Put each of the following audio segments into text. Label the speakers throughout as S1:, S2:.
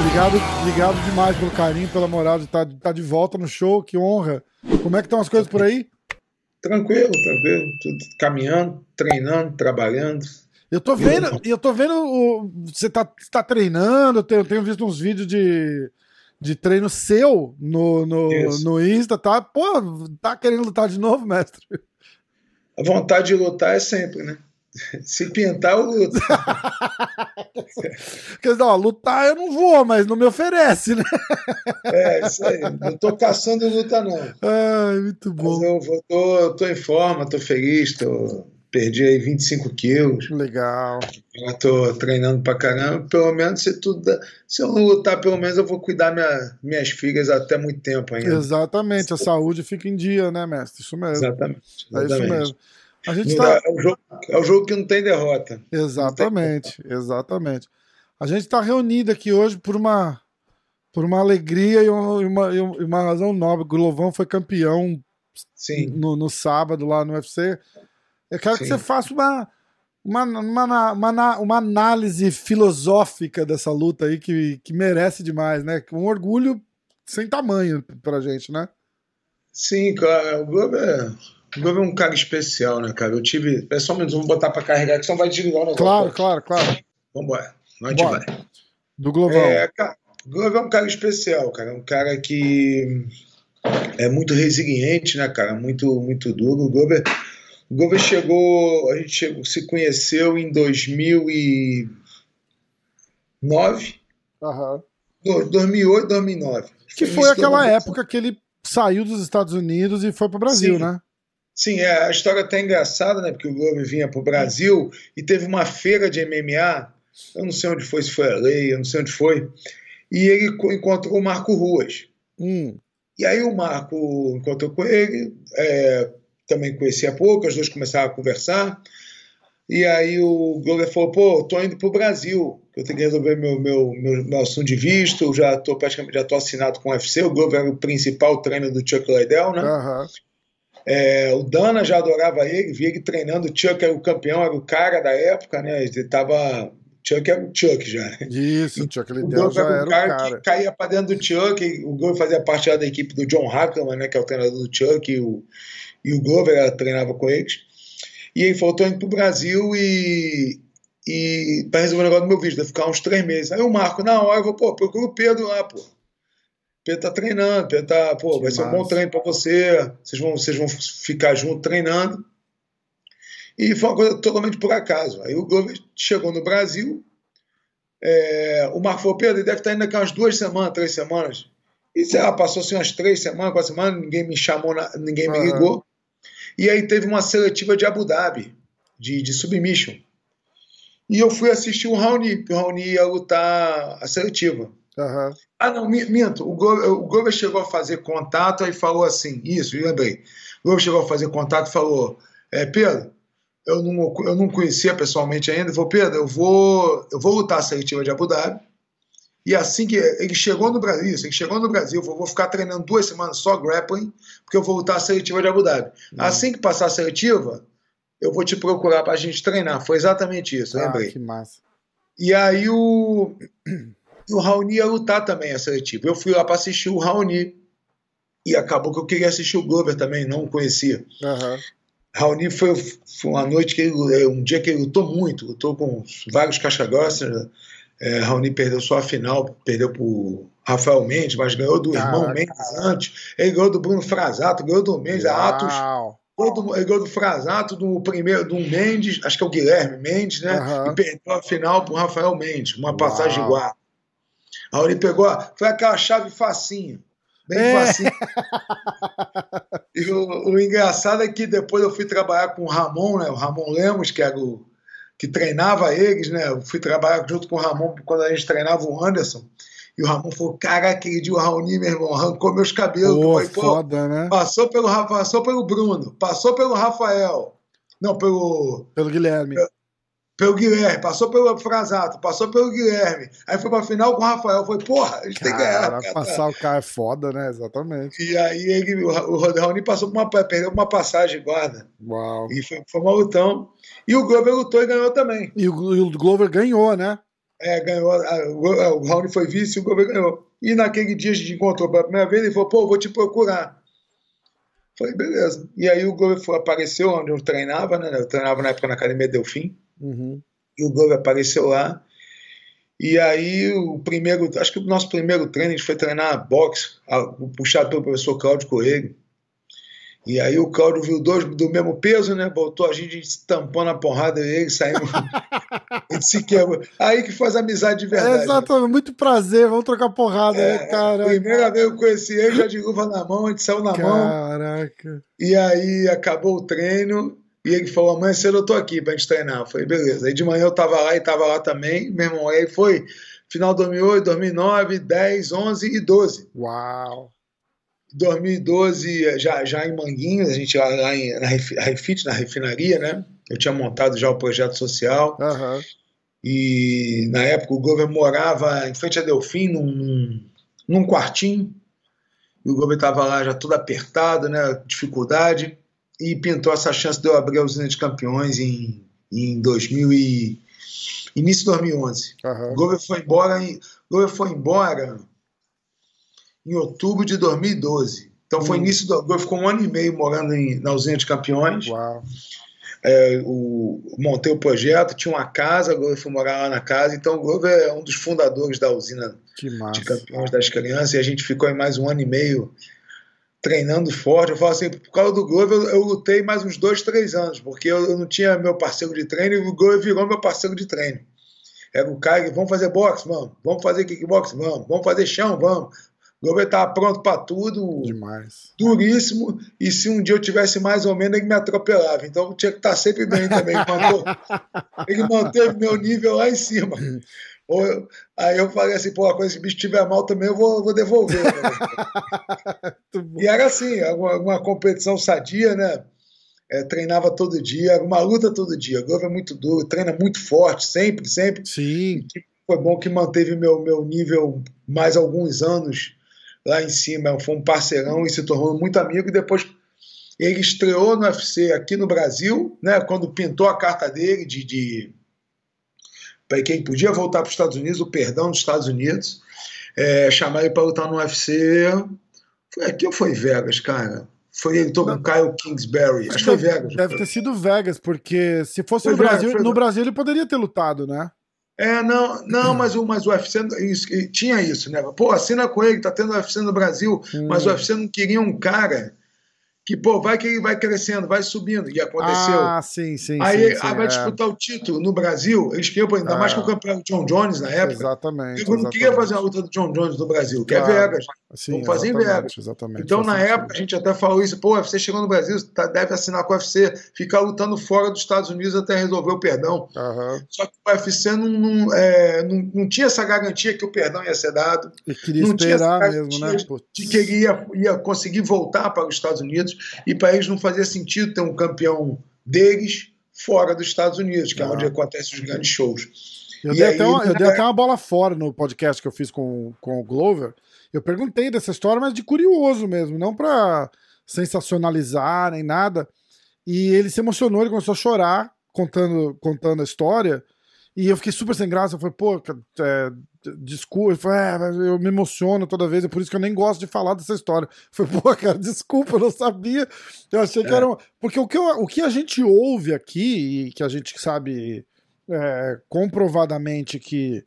S1: Obrigado, obrigado demais pelo carinho, pela moral de estar, de estar de volta no show, que honra. Como é que estão as coisas por aí?
S2: Tranquilo, tranquilo, tudo caminhando, treinando, trabalhando.
S1: Eu tô vendo, eu tô vendo o, você tá, tá treinando, eu tenho, eu tenho visto uns vídeos de, de treino seu no, no, no Insta, tá? Pô, tá querendo lutar de novo, mestre?
S2: A vontade de lutar é sempre, né? Se pintar, eu luto.
S1: Quer dizer, ó, lutar eu não vou, mas não me oferece, né?
S2: É, isso aí. Não tô caçando luta, não.
S1: Ai, muito bom.
S2: Mas eu vou, tô, tô em forma, tô feliz, tô, perdi aí 25 quilos.
S1: Legal.
S2: Eu tô treinando pra caramba. Pelo menos se tudo. Se eu não lutar, pelo menos eu vou cuidar minha, minhas filhas até muito tempo ainda.
S1: Exatamente, a saúde fica em dia, né, mestre? Isso mesmo.
S2: Exatamente.
S1: exatamente. É isso mesmo.
S2: A gente tá... é, o jogo, é o jogo que não tem derrota.
S1: Exatamente, tem exatamente. A gente está reunido aqui hoje por uma, por uma alegria e uma, e uma razão nobre. O Glovão foi campeão no, no, sábado lá no UFC. Eu quero Sim. que você faça uma, uma, uma, uma, uma, análise filosófica dessa luta aí que, que merece demais, né? Um orgulho sem tamanho pra gente, né?
S2: Sim, cara. O Globo é o Globo é um cara especial, né, cara? Eu tive. É só menos, vamos botar pra carregar, que senão vai desligar o negócio.
S1: Claro, claro, claro.
S2: Vambora. Nós vai.
S1: Do Global.
S2: É, cara, o Globo é um cara especial, cara. Um cara que é muito resiliente, né, cara? Muito, muito duro. O Globo, o Globo chegou. A gente chegou, se conheceu em 2009.
S1: Aham.
S2: 2008, 2009.
S1: Que foi, foi aquela época que ele saiu dos Estados Unidos e foi para o Brasil, Sim. né?
S2: Sim, é, a história até é engraçada, né? Porque o Globo vinha para o Brasil e teve uma feira de MMA, eu não sei onde foi, se foi a lei, eu não sei onde foi, e ele encontrou o Marco Ruas.
S1: Hum.
S2: E aí o Marco encontrou com ele, é, também conhecia pouco, os dois começaram a conversar, e aí o Glover falou, pô, tô indo pro Brasil, eu tenho que resolver meu, meu, meu, meu assunto de visto, já tô praticamente já tô assinado com o UFC, o Glover era o principal treino do Chuck Liddell, né?
S1: Uhum.
S2: É, o Dana já adorava ele, via ele treinando. O Chuck era o campeão, era o cara da época, né? Ele tava. Chuck era o Chuck já.
S1: Isso, o Chuck Liddell já era o cara. cara.
S2: Que caía para dentro do Chuck. O Glover fazia parte da equipe do John Hackleman, né? Que é o treinador do Chuck. E o, e o Glover treinava com eles. E aí faltou indo pro Brasil e, e para resolver o negócio do meu vídeo, ficar uns três meses. Aí o Marco, na hora, eu vou, pô, procura o Pedro lá, pô. Pedro tá treinando, Pedro tá, pô, que vai massa. ser um bom treino para você, vocês vão, vocês vão ficar junto treinando. E foi uma coisa totalmente por acaso. Aí o Glover chegou no Brasil, é, o Marco falou, Pedro, deve estar indo aqui umas duas semanas, três semanas. E sei lá, passou assim umas três semanas, quatro semanas, ninguém me chamou, ninguém me ligou. E aí teve uma seletiva de Abu Dhabi, de, de submission. E eu fui assistir o Raoni, o Raoni ia lutar a seletiva.
S1: Uhum.
S2: Ah, não, minto. O Glover, chegou a fazer contato e falou assim: Isso, lembrei. O Glover chegou a fazer contato e falou: é, Pedro, eu não, eu não conhecia pessoalmente ainda. Ele falou: Pedro, eu vou, eu vou lutar a seletiva de Abu Dhabi. E assim que ele chegou no Brasil, isso, ele chegou no Brasil, falou, vou ficar treinando duas semanas só grappling, porque eu vou lutar a seletiva de Abu Dhabi. Uhum. Assim que passar a seletiva, eu vou te procurar para a gente treinar. Foi exatamente isso, ah, lembrei.
S1: Que massa.
S2: E aí o o Raoni ia lutar também a seletiva. Eu fui lá para assistir o Raoni. E acabou que eu queria assistir o Glover também, não conhecia.
S1: Uhum.
S2: Raoni foi, foi, uma noite que ele, um dia que ele lutou muito, lutou com vários caixa grossas. É, Raoni perdeu só a final, perdeu pro Rafael Mendes, mas ganhou do Caraca. irmão Mendes antes. Ele ganhou do Bruno Frasato, ganhou do Mendes, Uau. Atos. Ele ganhou do Frasato, do primeiro, do Mendes, acho que é o Guilherme Mendes, né? Uhum. E perdeu a final pro Rafael Mendes, uma Uau. passagem igual. Aí ele pegou, foi aquela chave facinha. Bem é. facinho. e o, o, engraçado é que depois eu fui trabalhar com o Ramon, né? O Ramon Lemos, que era o que treinava eles, né? Eu fui trabalhar junto com o Ramon quando a gente treinava o Anderson. E o Ramon falou: Caraca, aquele dia o Raoni, meu irmão, arrancou meus cabelos.
S1: Pô, falei, Pô, foda, né?
S2: Passou pelo, passou pelo Bruno, passou pelo Rafael. Não, pelo.
S1: Pelo Guilherme.
S2: Pelo Guilherme, passou pelo Frasato, passou pelo Guilherme, aí foi pra final com o Rafael. Foi, porra, a gente cara, tem que ganhar.
S1: Cara. Passar o cara é foda, né? Exatamente.
S2: E aí ele, o, Raoni passou por uma, perdeu uma passagem guarda.
S1: Uau.
S2: E foi, foi uma lutão. E o Glover lutou e ganhou também.
S1: E o, e o Glover ganhou, né?
S2: É, ganhou. O, o Raoni foi vice e o Glover ganhou. E naquele dia a gente encontrou pela primeira vez, ele falou, pô, vou te procurar. Falei, beleza. E aí o Glover apareceu onde eu treinava, né? Eu treinava na época na Academia Delfim.
S1: Uhum.
S2: E o Glover apareceu lá. E aí o primeiro, acho que o nosso primeiro treino a gente foi treinar boxe, puxado pelo professor Cláudio Coelho. E aí o Cláudio viu dois do mesmo peso, né? Botou a gente, estampou na porrada e ele saiu. ele se quebrou. Aí que faz amizade de verdade.
S1: É, exatamente, né? muito prazer, vamos trocar porrada, né, é, né, cara?
S2: Primeira vez que eu conheci ele, já de luva na mão, a gente saiu na
S1: Caraca.
S2: mão.
S1: Caraca.
S2: E aí acabou o treino. E ele falou: amanhã cedo eu tô aqui pra gente treinar. Eu falei: beleza. Aí de manhã eu tava lá e tava lá também. Meu irmão, aí foi final de 2008, 2009, 10, 11 e 12.
S1: Uau!
S2: 2012, já, já em Manguinhos, a gente lá, lá em, na Refit, na refinaria, né? Eu tinha montado já o projeto social.
S1: Uhum.
S2: E na época o governo morava em frente a Delfim, num, num quartinho. E o governo estava lá já todo apertado, né? Dificuldade. E pintou essa chance de eu abrir a usina de campeões em, em 2000 e, início de 2011. Uhum. O governo foi embora. Em, o governo foi embora em outubro de 2012. Então foi hum. início do. Eu ficou um ano e meio morando em, na usina de campeões.
S1: Uau.
S2: É, o, montei o projeto, tinha uma casa, agora eu fui morar lá na casa. Então o Glover é um dos fundadores da usina de campeões das crianças. E a gente ficou aí mais um ano e meio treinando forte. Eu falo assim, por causa do Glover, eu, eu lutei mais uns dois, três anos, porque eu, eu, não tinha meu parceiro de treino e o Glover virou meu parceiro de treino. Era o cara que, vamos fazer boxe, vamos. Vamos fazer kickbox, vamos. Vamos fazer chão, vamos. O governo estava pronto para tudo.
S1: Demais.
S2: Duríssimo. E se um dia eu tivesse mais ou menos, ele me atropelava. Então tinha que estar sempre bem também. ele manteve meu nível lá em cima. Ou, aí eu falei assim, pô, quando esse bicho estiver mal também, eu vou, vou devolver. E era assim, uma, uma competição sadia, né? É, treinava todo dia, uma luta todo dia. O Glover é muito duro, treina muito forte, sempre, sempre.
S1: Sim.
S2: Foi bom que manteve meu, meu nível mais alguns anos lá em cima, foi um parceirão e se tornou muito amigo. E depois ele estreou no UFC aqui no Brasil, né, quando pintou a carta dele de, de para quem podia voltar para os Estados Unidos, o perdão dos Estados Unidos, é, chamar ele para lutar no UFC. Foi aqui ou foi Vegas, cara? Foi ele com o Kyle Kingsbury. Acho que foi Vegas.
S1: Deve ter sido Vegas, porque se fosse foi no Brasil, no Brasil ele poderia ter lutado, né?
S2: É, não, não, mas o, mas o UFC isso, tinha isso, né? Pô, assina com ele, tá tendo UFC no Brasil, hum. mas o UFC não queria um cara que, pô, vai que ele vai crescendo, vai subindo. E aconteceu.
S1: Ah, sim, sim.
S2: Aí,
S1: sim, sim
S2: aí vai é. disputar o título no Brasil, eles queriam, ainda é. mais com o campeão John Jones na época.
S1: Exatamente.
S2: Eu não queria fazer a luta do John Jones no Brasil, que é claro. é Vegas.
S1: Sim,
S2: Vamos fazer em Vegas.
S1: Exatamente.
S2: Então, na sentido. época, a gente até falou isso, pô, o UFC chegou no Brasil, tá, deve assinar com o UFC, ficar lutando fora dos Estados Unidos até resolver o perdão.
S1: Uhum.
S2: Só que o UFC não, não, é, não, não, tinha essa garantia que o perdão ia ser dado.
S1: E queria não esperar mesmo, né?
S2: De que ele ia, ia conseguir voltar para os Estados Unidos e para eles não fazia sentido ter um campeão deles fora dos Estados Unidos, que ah. é onde acontecem os grandes shows.
S1: Eu, dei, aí, até uma, eu dei até uma bola fora no podcast que eu fiz com, com o Glover. Eu perguntei dessa história, mas de curioso mesmo, não para sensacionalizar nem nada. E ele se emocionou, ele começou a chorar contando, contando a história. E eu fiquei super sem graça. Eu falei, pô, é, desculpa. Eu, falei, é, eu me emociono toda vez, é por isso que eu nem gosto de falar dessa história. Eu falei, pô, cara, desculpa, eu não sabia. Eu achei que é. era. Um... Porque o que, eu, o que a gente ouve aqui, e que a gente sabe é, comprovadamente que,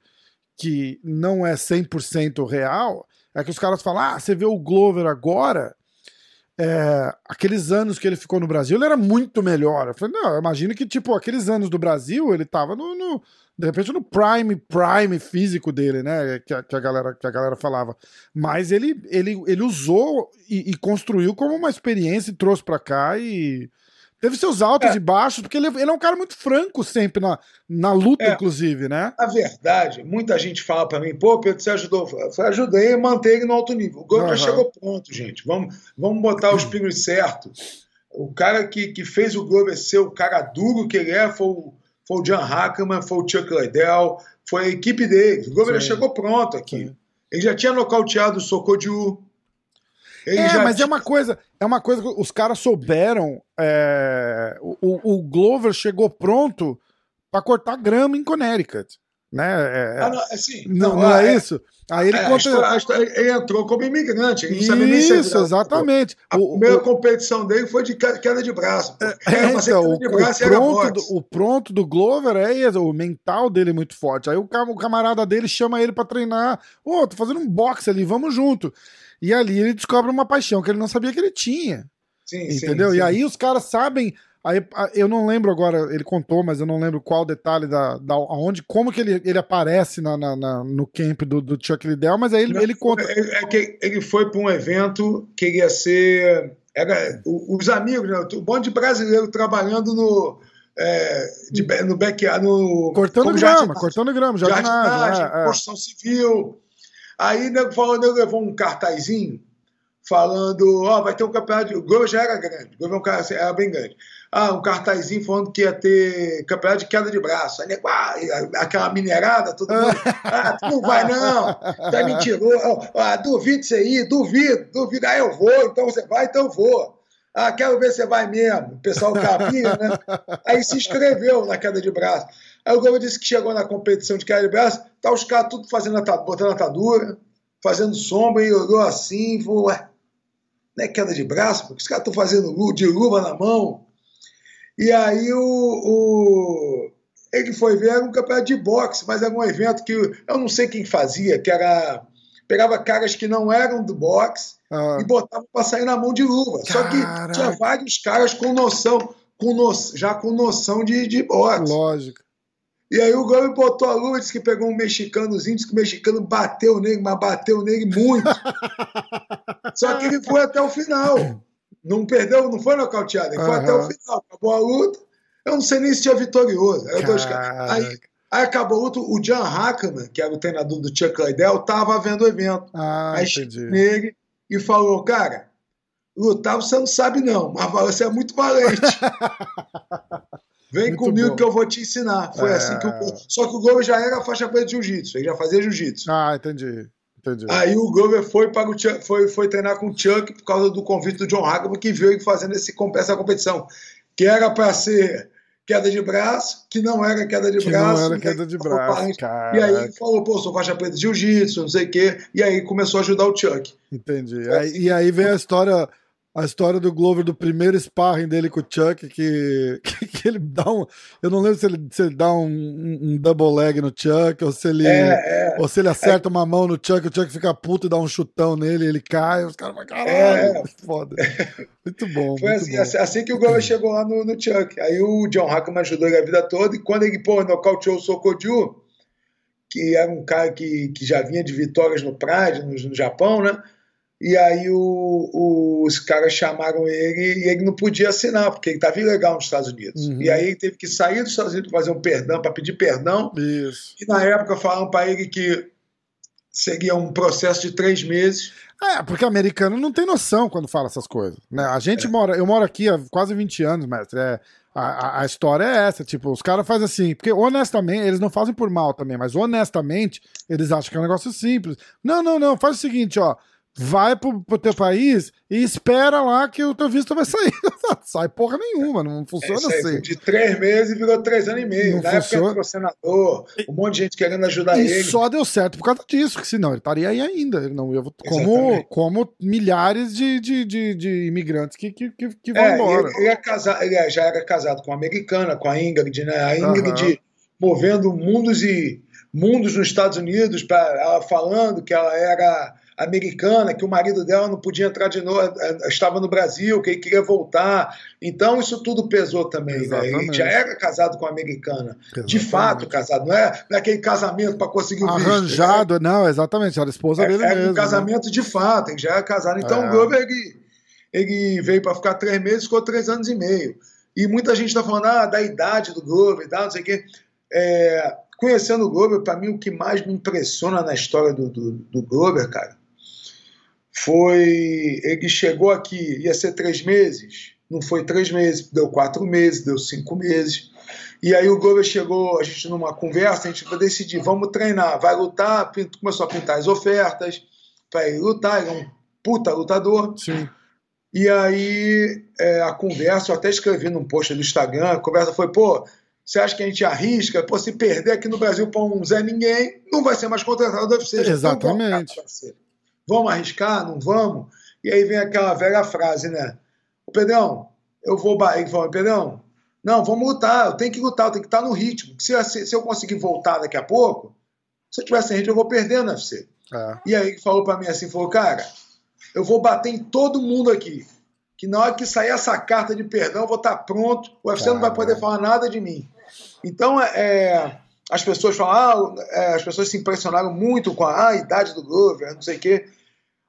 S1: que não é 100% real, é que os caras falam: ah, você vê o Glover agora. É, aqueles anos que ele ficou no Brasil, ele era muito melhor. Eu falei, não, imagino que, tipo, aqueles anos do Brasil, ele tava no, no de repente no prime, prime físico dele, né? Que a, que a, galera, que a galera falava. Mas ele, ele, ele usou e, e construiu como uma experiência e trouxe para cá e Teve seus altos é. e baixos, porque ele, ele, é um cara muito franco sempre na, na luta, é. inclusive, né?
S2: A verdade, muita gente fala para mim, pô, Pedro, você ajudou. Eu ajudei a manter ele no alto nível. O gol uhum. já chegou pronto, gente. Vamos, vamos botar os pingos certos. O cara que, que fez o Glover ser o cara duro que ele é foi o, foi o John Hackman, foi o Chuck Liddell, foi a equipe dele. O Glover chegou pronto aqui. Sim. Ele já tinha nocauteado o Sokoju.
S1: é, mas é uma coisa, é uma coisa que os caras souberam. É, o, o Glover chegou pronto para cortar grama em Connecticut. Né? É,
S2: ah, não, assim,
S1: não, não, não é, é, isso? Aí ele, é,
S2: conta... a história, ele entrou como imigrante. Ele
S1: não nem Isso, exatamente.
S2: A o, primeira o... competição dele foi de queda de braço.
S1: É, então, de braço o, pronto do, o pronto do Glover é o mental dele é muito forte. Aí o, o camarada dele chama ele para treinar. Ô, oh, tô fazendo um boxe ali, vamos junto. E ali ele descobre uma paixão que ele não sabia que ele tinha. Sim, entendeu? Sim, sim. E aí os caras sabem Aí eu não lembro agora, ele contou, mas eu não lembro qual detalhe da, da onde, como que ele, ele aparece na, na, na no camp do, do Chuck Liddell, mas aí ele, não, ele conta.
S2: É, é, que ele foi para um evento que ia ser. Era, os amigos, né, um monte de brasileiro trabalhando no. É, de, no backyard, no.
S1: Cortando grama, cortando grama, jardinagem. jardinagem
S2: é, é. construção civil. Aí nego falou, nego levou um cartazinho falando, ó, oh, vai ter um campeonato. O gol já era grande, o gol era bem grande ah, um cartazinho falando que ia ter campeonato de queda de braço. Aí, ah, aquela minerada, todo mundo, ah, tu não vai não, tá mentiroso, ah, duvido isso aí, duvido, duvido, ah, eu vou, então você vai, então eu vou. Ah, quero ver se você vai mesmo. O pessoal capinha, né? Aí se inscreveu na queda de braço. Aí o Globo disse que chegou na competição de braço, tá os caras tudo fazendo botando atadura, fazendo sombra, e olhou assim, falou, ué, não é queda de braço? Porque os caras estão fazendo de luva na mão. E aí o, o, ele foi ver, era um campeonato de boxe, mas era um evento que eu não sei quem fazia, que era. Pegava caras que não eram do boxe ah. e botava para sair na mão de luva. Caraca. Só que tinha vários caras com noção, com no, já com noção de, de boxe.
S1: Lógico.
S2: E aí o Gomes botou a luva, disse que pegou um mexicanozinho, disse que o mexicano bateu nele, mas bateu nele muito. Só que ele foi até o final. Não perdeu, não foi nocauteado, ele uhum. foi até o final, acabou a luta. Eu não sei nem se tinha vitorioso. Aí, aí, acabou a luta, o John Hackman, que era o treinador do Chuck Liddell, estava vendo o evento.
S1: Ah,
S2: aí
S1: entendi.
S2: nele e falou, cara, lutar você não sabe não, mas você é muito valente. Vem muito comigo bom. que eu vou te ensinar. Foi é... assim que o. Só que o Globo já era faixa preta de jiu-jitsu, ele já fazia jiu-jitsu.
S1: Ah, entendi. Entendi.
S2: Aí o Glover foi, para o Chuck, foi, foi treinar com o Chuck por causa do convite do John Hackman, que viu ele fazendo esse, essa competição. Que era para ser queda de braço, que não era queda de
S1: que
S2: braço.
S1: Não era queda de braço.
S2: E aí falou, pô, sou faixa preta de jiu-jitsu, não sei o quê. E aí começou a ajudar o Chuck.
S1: Entendi. Aí, e aí vem a história a história do Glover do primeiro sparring dele com o Chuck, que, que, que ele dá um. Eu não lembro se ele, se ele dá um, um, double leg no Chuck, ou se ele, é, é, ou se ele acerta é, uma mão no Chuck, o Chuck fica puto e dá um chutão nele, ele cai, os caras vão, caralho, é, foda. Muito bom.
S2: Foi
S1: muito
S2: assim,
S1: bom.
S2: assim, assim, que o Glover chegou lá no, no Chuck. Aí o John Hackman ajudou ele a vida toda, e quando ele, pô, nocauteou o Sokoju, que era um cara que, que já vinha de vitórias no Pride, no, no Japão, né? E aí o, o, os caras chamaram ele e ele não podia assinar, porque ele estava ilegal nos Estados Unidos. Uhum. E aí ele teve que sair dos Estados Unidos para fazer um perdão, para pedir perdão.
S1: Isso.
S2: E na época falaram para ele que seria um processo de três meses.
S1: É, porque americano não tem noção quando fala essas coisas. Né? A gente é. mora, eu moro aqui há quase 20 anos, mestre. É, a, a, história é essa, tipo, os caras fazem assim, porque honestamente, eles não fazem por mal também, mas honestamente, eles acham que é um negócio simples. Não, não, não, faz o seguinte, ó vai pro, pro teu país e espera lá que o teu visto vai sair. Sai porra nenhuma, não funciona é, assim.
S2: De três meses virou três anos e meio. Não Na funciona. época senador, um monte de gente querendo ajudar
S1: e
S2: ele.
S1: E só deu certo por causa disso, que senão ele estaria aí ainda. Ele não ia, como, como milhares de, de, de, de imigrantes que, que, que vão é, embora.
S2: Ele, ele, é casado, ele já era casado com uma americana, com a Ingrid, né? A Ingrid uhum. movendo mundos e mundos nos Estados Unidos, pra, ela falando que ela era americana, que o marido dela não podia entrar de novo, eh, estava no Brasil, que ele queria voltar. Então isso tudo pesou também. Né? Ele já era casado com a americana. Exatamente. De fato casado, não é, não é aquele casamento para conseguir o
S1: Arranjado, visto, né? não, exatamente, era a esposa
S2: é,
S1: dele
S2: é
S1: mesmo.
S2: um né? casamento né? de fato, ele já era casado. Então é. o Glover, ele, ele veio para ficar três meses, ficou três anos e meio. E muita gente está falando ah, da idade do Glover e tal, não sei o quê. É, conhecendo o Glover, para mim o que mais me impressiona na história do, do, do Glover, cara, foi. Ele chegou aqui, ia ser três meses, não foi três meses, deu quatro meses, deu cinco meses. E aí o Glover chegou, a gente numa conversa, a gente vai decidir, vamos treinar, vai lutar, começou a pintar as ofertas para ir lutar, ele é um puta lutador.
S1: Sim.
S2: E aí é, a conversa, eu até escrevi num post do Instagram, a conversa foi, pô, você acha que a gente arrisca? Pô, se perder aqui no Brasil para um Zé Ninguém, não vai ser mais contratado do UFC.
S1: Exatamente.
S2: Então, vamos arriscar? Não vamos? E aí vem aquela velha frase, né? O Pedrão, eu vou. Ele falou, Pedrão, não, vamos lutar, eu tenho que lutar, eu tenho que estar no ritmo. Se, se eu conseguir voltar daqui a pouco, se eu tiver sem ritmo, eu vou perder no UFC. É. E aí ele falou para mim assim, falou, cara, eu vou bater em todo mundo aqui. Que na hora que sair essa carta de perdão, eu vou estar pronto, o UFC não vai poder falar nada de mim. Então, é, é as pessoas falam, ah, é, as pessoas se impressionaram muito com a, ah, a idade do Glover, não sei o quê.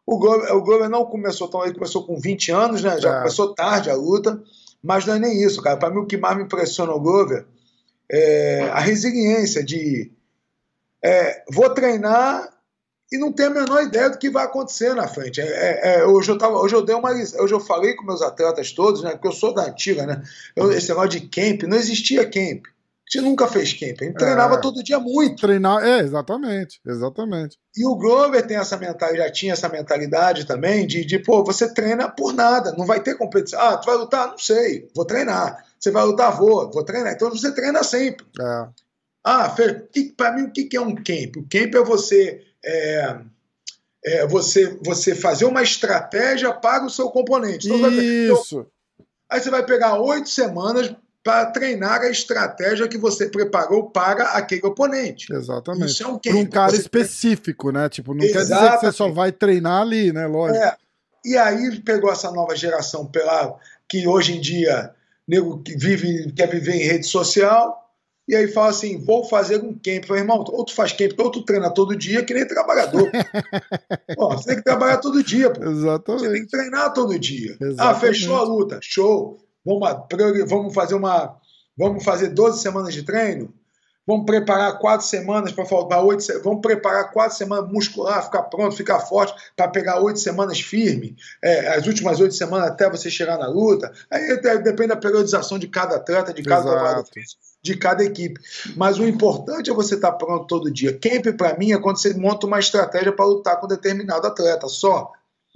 S2: O Glover, o Glover não começou tão, ele começou com 20 anos, né? Já é. começou tarde a luta. Mas não é nem isso, cara. Para mim, o que mais me impressiona o Glover é a resiliência de é, vou treinar e não tenho a menor ideia do que vai acontecer na frente. É, é, é hoje, eu tava, hoje eu dei uma hoje eu falei com meus atletas todos, né? Porque eu sou da antiga, né? Eu, esse negócio de camp, não existia camp. Gente nunca fez camp, a gente treinava é. todo dia muito.
S1: Treinar, é, exatamente, exatamente.
S2: E o Glover tem essa mentalidade, já tinha essa mentalidade também de, de, pô, você treina por nada, não vai ter competição. Ah, tu vai lutar? Não sei, vou treinar. Você vai lutar? Vou, vou treinar. Então você treina sempre.
S1: É.
S2: Ah, para mim, o que é um camp? O camp é você. É, é você, você fazer uma estratégia para o seu componente.
S1: Então, Isso.
S2: Aí você vai pegar oito semanas para treinar a estratégia que você preparou para aquele oponente.
S1: Exatamente. Isso é um para um cara você específico, né? Tipo, não Exatamente. quer dizer que você só vai treinar ali, né? Lógico. É.
S2: E aí pegou essa nova geração pela que hoje em dia nego que vive quer viver em rede social e aí fala assim, vou fazer um camp. Falei, irmão, ou tu faz camp, ou tu treina todo dia, que nem trabalhador. pô, você tem que trabalhar todo dia, pô.
S1: Exatamente.
S2: Você tem que treinar todo dia. Exatamente. Ah, fechou a luta, show. Vamos, vamos fazer uma. Vamos fazer 12 semanas de treino? Vamos preparar quatro semanas para faltar oito. Vamos preparar quatro semanas muscular, ficar pronto, ficar forte para pegar oito semanas firme. É, as últimas oito semanas até você chegar na luta. Aí depende da periodização de cada atleta, de cada trabalho de cada equipe. Mas o importante é você estar pronto todo dia. Camp para mim é quando você monta uma estratégia para lutar com determinado atleta só.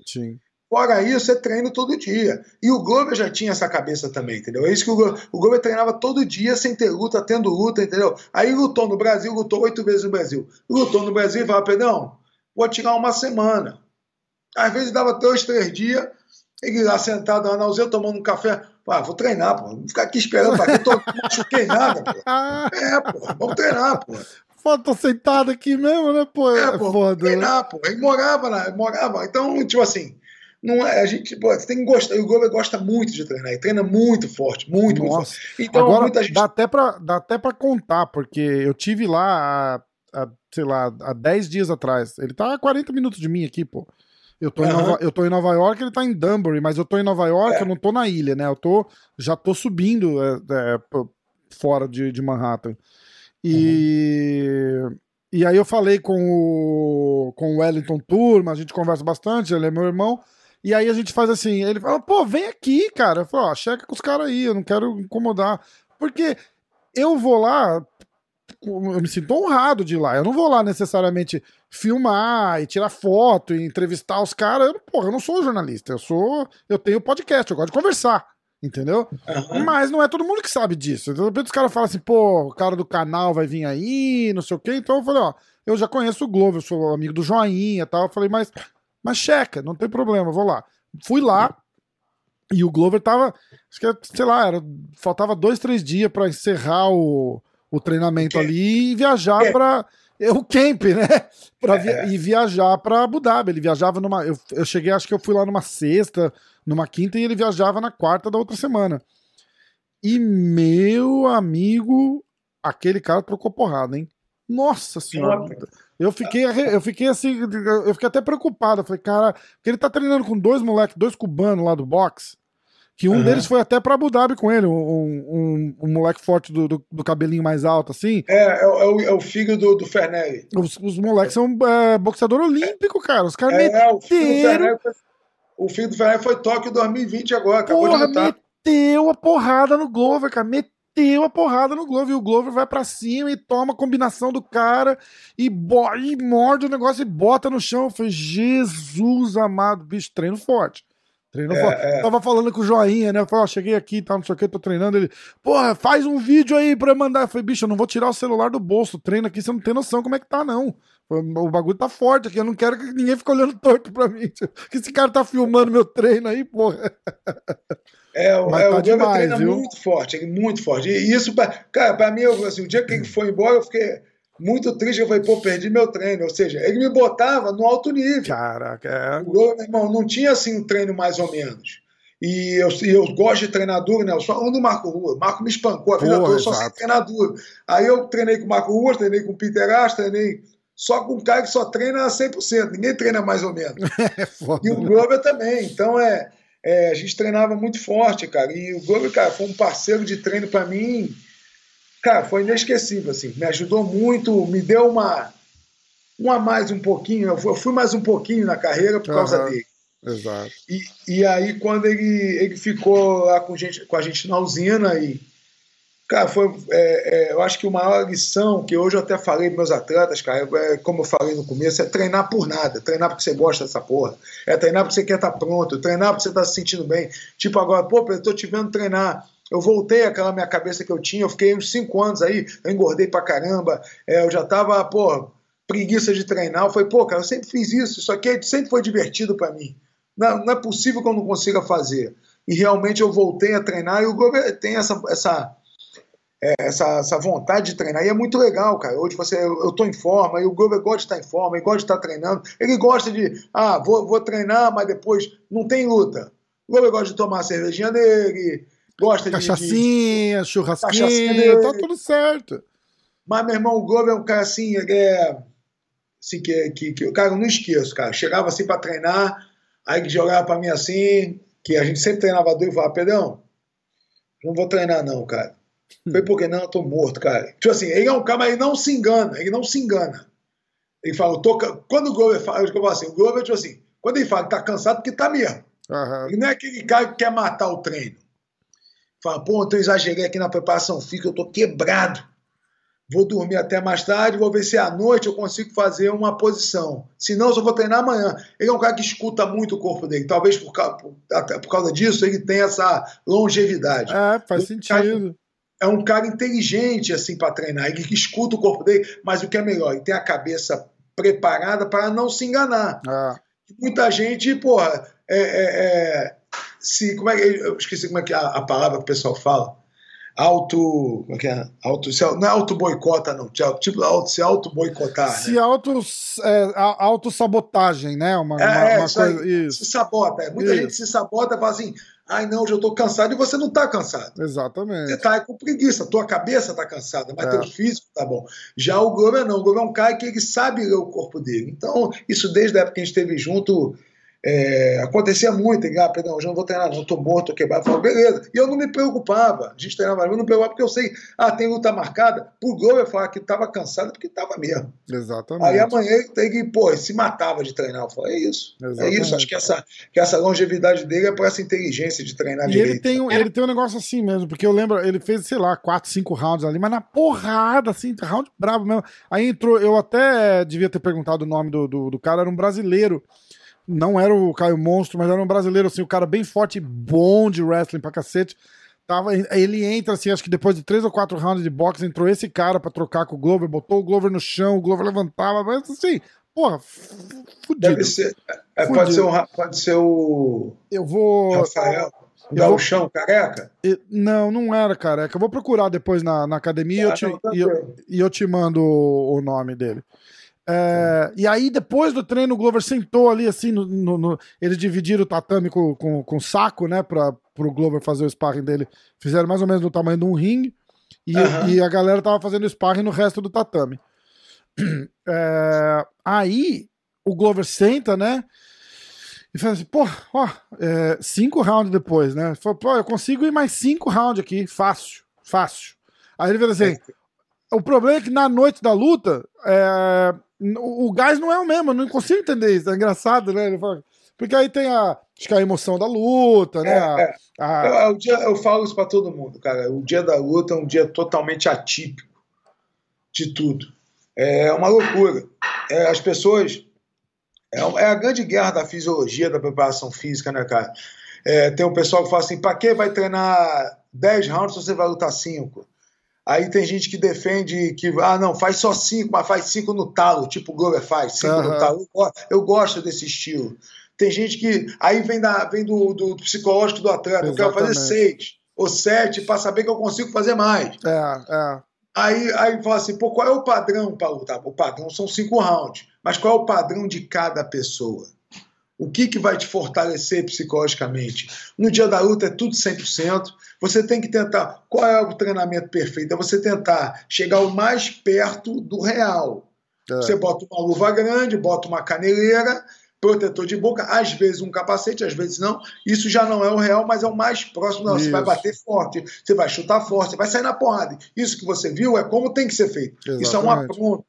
S1: Sim.
S2: Fora isso, você treina todo dia. E o Glover já tinha essa cabeça também, entendeu? É isso que o Glover, o Glover treinava todo dia, sem ter luta, tendo luta, entendeu? Aí lutou no Brasil, lutou oito vezes no Brasil. Lutou no Brasil e falava, Pedrão, vou tirar uma semana. Às vezes dava dois, três dias, ele lá sentado na nausea, tomando um café. Ah, vou treinar, pô. Vou ficar aqui esperando pra quê? Tô, não machuquei nada, pô. É, pô, vamos treinar, pô.
S1: Foda, tô sentado aqui mesmo, né, pô?
S2: É, é pô, foda. Né? Treinar, pô. Ele morava lá, morava. Então, tipo assim, não é, a gente, pô, você tem que gostar. O Glover gosta muito de treinar, ele treina muito forte, muito, Nossa. muito forte.
S1: Então, Agora, muita gente... dá, até pra, dá até pra contar, porque eu tive lá há, há, sei lá, há 10 dias atrás. Ele tá a 40 minutos de mim aqui, pô. Eu tô, uhum. em Nova, eu tô em Nova York, ele tá em Danbury, mas eu tô em Nova York, é. eu não tô na ilha, né? Eu tô, já tô subindo é, é, fora de, de Manhattan. E, uhum. e aí eu falei com o, com o Wellington Turma, a gente conversa bastante, ele é meu irmão. E aí a gente faz assim, ele fala, pô, vem aqui, cara. Eu falo, ó, checa com os caras aí, eu não quero incomodar. Porque eu vou lá, eu me sinto honrado de ir lá. Eu não vou lá necessariamente filmar e tirar foto e entrevistar os caras. Porra, eu não sou jornalista, eu sou. Eu tenho podcast, eu gosto de conversar. Entendeu? Uhum. Mas não é todo mundo que sabe disso. De repente os caras falam assim, pô, o cara do canal vai vir aí, não sei o quê. Então eu falei, ó, eu já conheço o Globo, eu sou amigo do Joinha e tal. Eu falei, mas mas checa, não tem problema, vou lá. Fui lá e o Glover tava, acho que, sei lá, era, faltava dois, três dias para encerrar o, o treinamento ali e viajar é. para é o camp, né? Pra via é. E viajar para Abu Dhabi. Ele viajava numa. Eu, eu cheguei, acho que eu fui lá numa sexta, numa quinta, e ele viajava na quarta da outra semana. E meu amigo, aquele cara trocou porrada, hein? Nossa senhora. Eu fiquei, eu fiquei assim, eu fiquei até preocupado. Eu falei, cara, porque ele tá treinando com dois moleques, dois cubanos lá do boxe. Que um uhum. deles foi até pra Abu Dhabi com ele, um, um, um moleque forte do, do, do, cabelinho mais alto, assim.
S2: É, é, é o, é o filho do, do Fernelli.
S1: Os, os moleques são é, boxeador olímpico, cara. Os caras é, meteram...
S2: o filho foi, o filho do Fernelli foi Tóquio 2020 agora, acabou Porra, de lutar.
S1: meteu a porrada no Glover, cara. Meteu meteu a porrada no Glover. E o Glover vai para cima e toma a combinação do cara e, e morde o negócio e bota no chão. Eu falei, Jesus amado, bicho, treino forte. Treino é. É. Tava falando com o Joinha, né? Eu falei, ó, cheguei aqui, tá, não sei o que, tô treinando. Ele, porra, faz um vídeo aí pra mandar. Eu falei, bicho, eu não vou tirar o celular do bolso. Treino aqui, você não tem noção como é que tá, não. O bagulho tá forte aqui, eu não quero que ninguém fique olhando torto pra mim. Que esse cara tá filmando meu treino aí, porra.
S2: É, o, Mas é, tá o demais, treina viu? muito forte, é muito forte. E isso, pra, cara, pra mim, eu, assim, o dia que ele foi embora, eu fiquei muito triste. Eu falei, pô, perdi meu treino. Ou seja, ele me botava no alto nível.
S1: Caraca, é.
S2: O, meu irmão, não tinha assim um treino mais ou menos. E eu, eu gosto de treinar duro, né? Eu só ando Marco Rua. O Marco me espancou a vida Porra, toda, só sei treinar duro. Aí eu treinei com o Marco Rua, treinei com o Peter Ash, treinei só com um cara que só treina 100%, ninguém treina mais ou menos. É e o Glover também, então é, é, a gente treinava muito forte, cara, e o Glover, cara, foi um parceiro de treino para mim, cara, foi inesquecível, assim, me ajudou muito, me deu uma, um a mais um pouquinho, eu fui, mais um pouquinho na carreira por causa uhum. dele.
S1: Exato.
S2: E, e aí, quando ele, ele ficou lá com, gente, com a gente na usina e Cara, foi, é, é, eu acho que uma maior lição que hoje eu até falei para meus atletas, cara, é, como eu falei no começo, é treinar por nada, treinar porque você gosta dessa porra, é treinar porque você quer estar tá pronto, treinar porque você está se sentindo bem. Tipo agora, pô, eu tô te vendo treinar, eu voltei àquela minha cabeça que eu tinha, eu fiquei uns 5 anos aí, eu engordei pra caramba, é, eu já tava, pô, preguiça de treinar, eu falei, pô, cara, eu sempre fiz isso, isso aqui sempre foi divertido para mim. Não, não, é possível que eu não consiga fazer. E realmente eu voltei a treinar e o tem essa, essa é, essa, essa vontade de treinar. E é muito legal, cara. Hoje você, eu, eu tô em forma, e o Glover gosta de estar em forma, ele gosta de estar treinando. Ele gosta de, ah, vou, vou treinar, mas depois não tem luta. O Glover gosta de tomar a cervejinha dele, gosta
S1: Cachaçinha, de. churrasquinha, Cachaçinha tá tudo certo.
S2: Mas, meu irmão, o Glover é um cara assim, ele é. Assim, que, que, que, cara, eu não esqueço, cara. Chegava assim para treinar, aí que jogava para mim assim, que a gente sempre treinava duro e falava, Pedrão, não vou treinar não, cara. Foi porque não, eu tô morto, cara. Tipo assim, ele é um cara, mas ele não se engana, ele não se engana. Ele fala, eu tô, quando o Glover fala, eu falo assim, o Glover, tipo assim, quando ele fala que tá cansado, porque tá mesmo. Uhum. Ele não é aquele cara que quer matar o treino. Fala, pô, então eu exagerei aqui na preparação física, eu tô quebrado. Vou dormir até mais tarde, vou ver se à noite eu consigo fazer uma posição. Se não, eu só vou treinar amanhã. Ele é um cara que escuta muito o corpo dele. Talvez por, causa, por, até por causa disso ele tenha essa longevidade.
S1: É, faz sentido
S2: é um cara inteligente assim para treinar, ele escuta o corpo dele, mas o que é melhor, ele tem a cabeça preparada para não se enganar. Ah. Muita gente, porra, é, é, é, se, como é que, eu esqueci como é que é a, a palavra que o pessoal fala, auto. Como é que é? Auto, não é auto boicota, não. Tipo, auto, se auto boicotar.
S1: Se né? auto, é, auto sabotagem, né?
S2: Uma, é, uma, coisa. Aí, isso. Se sabota. É. Muita isso. gente se sabota e fala assim: ai não, já estou cansado, e você não está cansado.
S1: Exatamente.
S2: Você está com preguiça, tua cabeça está cansada, mas é. teu físico está bom. Já o Glover não, o Glover é um cara que ele sabe ler o corpo dele. Então, isso desde a época que a gente esteve junto, é, acontecia muito, ah, perdão, hoje eu não vou treinar, não, estou morto, estou quebrado. Eu falava, beleza. E eu não me preocupava. A gente treinava, eu não me preocupava porque eu sei, ah, tem luta marcada. Por Glover falar que estava cansado porque estava mesmo.
S1: Exatamente.
S2: Aí amanhã ele tem que, pô, se matava de treinar. Eu falei, é isso. Exatamente. É isso. Acho que essa, que essa longevidade dele é por essa inteligência de treinar
S1: e
S2: direito.
S1: Ele tem, um, ele tem um negócio assim mesmo, porque eu lembro, ele fez, sei lá, 4, 5 rounds ali, mas na porrada, assim, round bravo mesmo. Aí entrou, eu até devia ter perguntado o nome do, do, do cara, era um brasileiro não era o Caio Monstro, mas era um brasileiro, assim, o um cara bem forte, bom de wrestling pra cacete. Tava, ele entra, assim, acho que depois de três ou quatro rounds de boxe, entrou esse cara pra trocar com o Glover, botou o Glover no chão, o Glover levantava, mas assim, porra, fudido.
S2: Deve ser, é, pode, ser o, pode ser o.
S1: Eu vou.
S2: Rafael. Gauchão, careca?
S1: Não, não era careca. Eu vou procurar depois na, na academia ah, e, eu te, não, tá e, eu, e eu te mando o, o nome dele. É, e aí, depois do treino, o Glover sentou ali, assim, no, no, no eles dividiram o tatame com, com, com saco, né, para o Glover fazer o sparring dele. Fizeram mais ou menos no tamanho de um ringue, e, uhum. e a galera tava fazendo sparring no resto do tatame. É, aí, o Glover senta, né, e fala assim, pô, ó, é, cinco rounds depois, né, fala, pô, eu consigo ir mais cinco rounds aqui, fácil, fácil. Aí ele fala assim, é. O problema é que na noite da luta, é, o, gás não é o mesmo, eu não consigo entender isso. É engraçado, né? Porque aí tem a, Acho que é a emoção da luta, né?
S2: É, é. A... Eu, eu, eu, falo isso para todo mundo, cara. O dia da luta é um dia totalmente atípico de tudo. É uma loucura. É, as pessoas. É, é, a grande guerra da fisiologia, da preparação física, né, cara? É, tem um pessoal que fala assim: pra que vai treinar 10 rounds se você vai lutar 5? Aí tem gente que defende que, ah, não, faz só 5, mas faz 5 no talo, tipo o Glover faz, 5 uhum. no talo. Eu gosto desse estilo. Tem gente que. Aí vem, da, vem do, do psicológico do atleta. Exatamente. Eu quero fazer 6 ou 7 para saber que eu consigo fazer mais.
S1: É, é.
S2: Aí, aí fala assim, pô, qual é o padrão para lutar? O padrão são cinco rounds, mas qual é o padrão de cada pessoa? O que, que vai te fortalecer psicologicamente? No dia da luta é tudo 100%. Você tem que tentar. Qual é o treinamento perfeito? É você tentar chegar o mais perto do real. É. Você bota uma luva grande, bota uma caneleira, protetor de boca, às vezes um capacete, às vezes não. Isso já não é o real, mas é o mais próximo. Não, você vai bater forte, você vai chutar forte, você vai sair na porrada. Isso que você viu é como tem que ser feito. Exatamente. Isso é um apronto.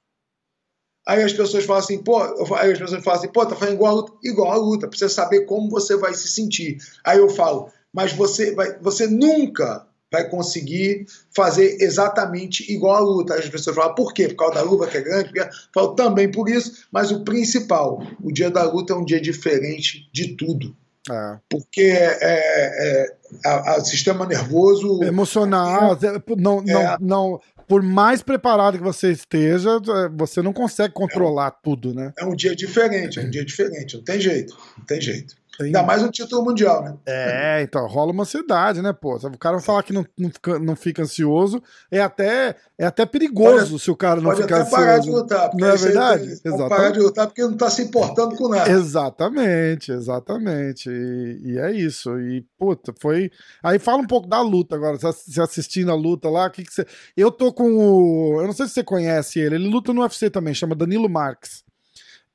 S2: Aí as pessoas falam assim, pô, aí as pessoas falam assim, pô, tá fazendo igual a luta, igual a luta, precisa saber como você vai se sentir. Aí eu falo, mas você vai, você nunca vai conseguir fazer exatamente igual a luta. As pessoas falam, por quê? Por causa da luva que é grande? Porque... Falo também por isso, mas o principal, o dia da luta é um dia diferente de tudo. É. Porque é, é, o sistema nervoso.
S1: Emocional, não, não, é. não, por mais preparado que você esteja, é, você não consegue controlar
S2: é
S1: tudo, né?
S2: É um dia diferente, é um dia diferente, não tem jeito, não tem jeito. Ainda mais um título mundial, né?
S1: É, então, rola uma ansiedade, né, pô? O cara falar que não, não, fica, não fica ansioso é até, é até perigoso pode, se o cara não ficar ansioso. Pode
S2: parar de lutar.
S1: Não é verdade?
S2: Exatamente. parar de lutar porque não tá se importando com nada.
S1: Exatamente, exatamente. E, e, é isso. E, puta, foi... Aí fala um pouco da luta agora, você assistindo a luta lá, o que que você... Eu tô com o... Eu não sei se você conhece ele, ele luta no UFC também, chama Danilo Marques